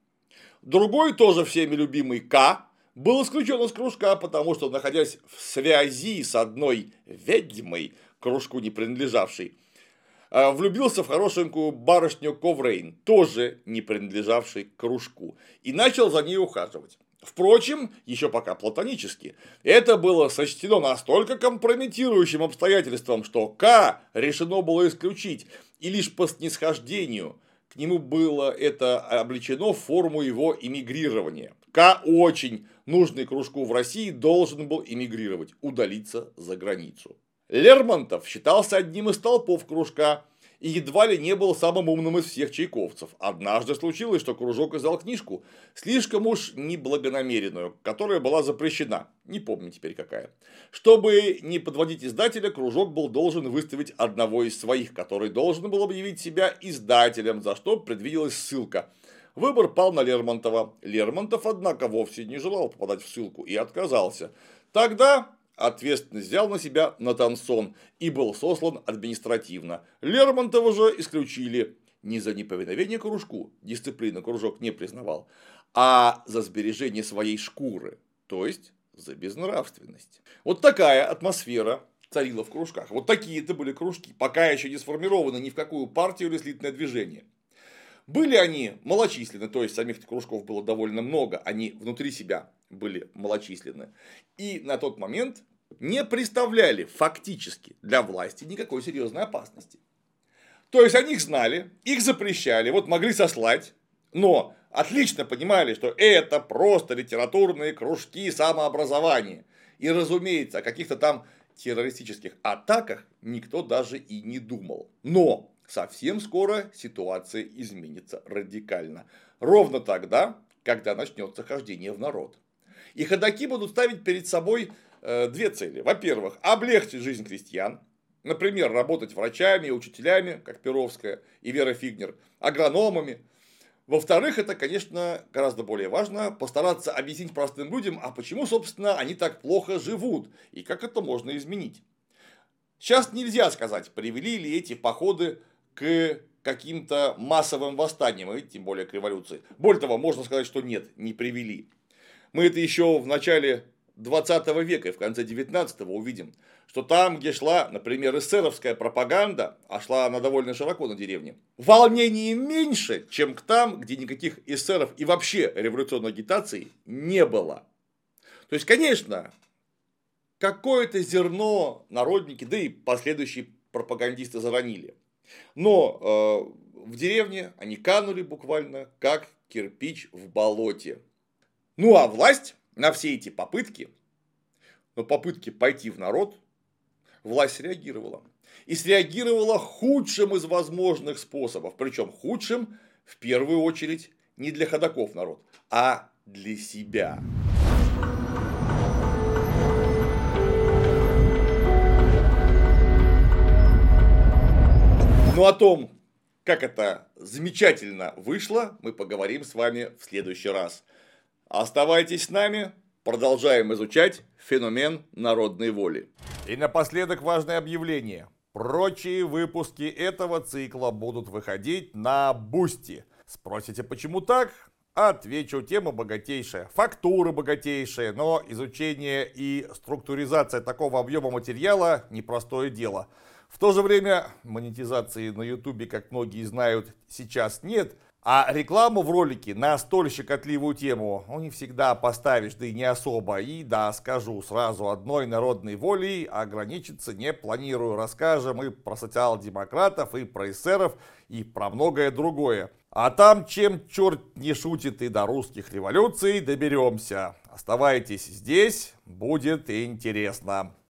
S1: Другой, тоже всеми любимый К, был исключен из кружка, потому что, находясь в связи с одной ведьмой, кружку не принадлежавшей, влюбился в хорошенькую барышню Коврейн, тоже не принадлежавшей кружку, и начал за ней ухаживать. Впрочем, еще пока платонически, это было сочтено настолько компрометирующим обстоятельством, что К решено было исключить, и лишь по снисхождению к нему было это обличено в форму его эмигрирования. К очень нужный кружку в России должен был эмигрировать, удалиться за границу. Лермонтов считался одним из толпов кружка и едва ли не был самым умным из всех чайковцев. Однажды случилось, что кружок издал книжку, слишком уж неблагонамеренную, которая была запрещена, не помню теперь какая. Чтобы не подводить издателя, кружок был должен выставить одного из своих, который должен был объявить себя издателем, за что предвиделась ссылка. Выбор пал на Лермонтова. Лермонтов, однако, вовсе не желал попадать в ссылку и отказался. Тогда ответственность взял на себя Натансон и был сослан административно. Лермонтова же исключили не за неповиновение кружку, дисциплину кружок не признавал, а за сбережение своей шкуры, то есть за безнравственность. Вот такая атмосфера царила в кружках. Вот такие это были кружки, пока еще не сформированы ни в какую партию или слитное движение. Были они малочисленны, то есть самих кружков было довольно много, они внутри себя были малочисленны. И на тот момент не представляли фактически для власти никакой серьезной опасности. То есть они их знали, их запрещали, вот могли сослать, но отлично понимали, что это просто литературные кружки самообразования. И, разумеется, о каких-то там террористических атаках никто даже и не думал. Но совсем скоро ситуация изменится радикально. Ровно тогда, когда начнется хождение в народ. И ходаки будут ставить перед собой две цели. Во-первых, облегчить жизнь крестьян, например, работать врачами, учителями, как Перовская и Вера Фигнер, агрономами. Во-вторых, это, конечно, гораздо более важно, постараться объяснить простым людям, а почему, собственно, они так плохо живут и как это можно изменить. Сейчас нельзя сказать, привели ли эти походы к каким-то массовым восстаниям, и тем более к революции. Более того, можно сказать, что нет, не привели. Мы это еще в начале 20 века и в конце 19 увидим, что там, где шла, например, эсеровская пропаганда, а шла она довольно широко на деревне, волнений меньше, чем там, где никаких эсеров и вообще революционной агитации не было. То есть, конечно, какое-то зерно народники, да и последующие пропагандисты заронили. Но э, в деревне они канули буквально как кирпич в болоте. Ну а власть на все эти попытки, на попытки пойти в народ, власть реагировала. И среагировала худшим из возможных способов. Причем худшим, в первую очередь, не для ходаков народ, а для себя. Ну о том, как это замечательно вышло, мы поговорим с вами в следующий раз. Оставайтесь с нами, продолжаем изучать феномен народной воли. И напоследок важное объявление. Прочие выпуски этого цикла будут выходить на Boosty. Спросите, почему так? Отвечу, тема богатейшая, фактура богатейшая, но изучение и структуризация такого объема материала – непростое дело. В то же время монетизации на ютубе, как многие знают, сейчас нет – а рекламу в ролике на столь щекотливую тему ну, не всегда поставишь, да и не особо. И да, скажу сразу, одной народной волей ограничиться не планирую. Расскажем и про социал-демократов, и про эсеров, и про многое другое. А там, чем черт не шутит и до русских революций, доберемся. Оставайтесь здесь, будет интересно.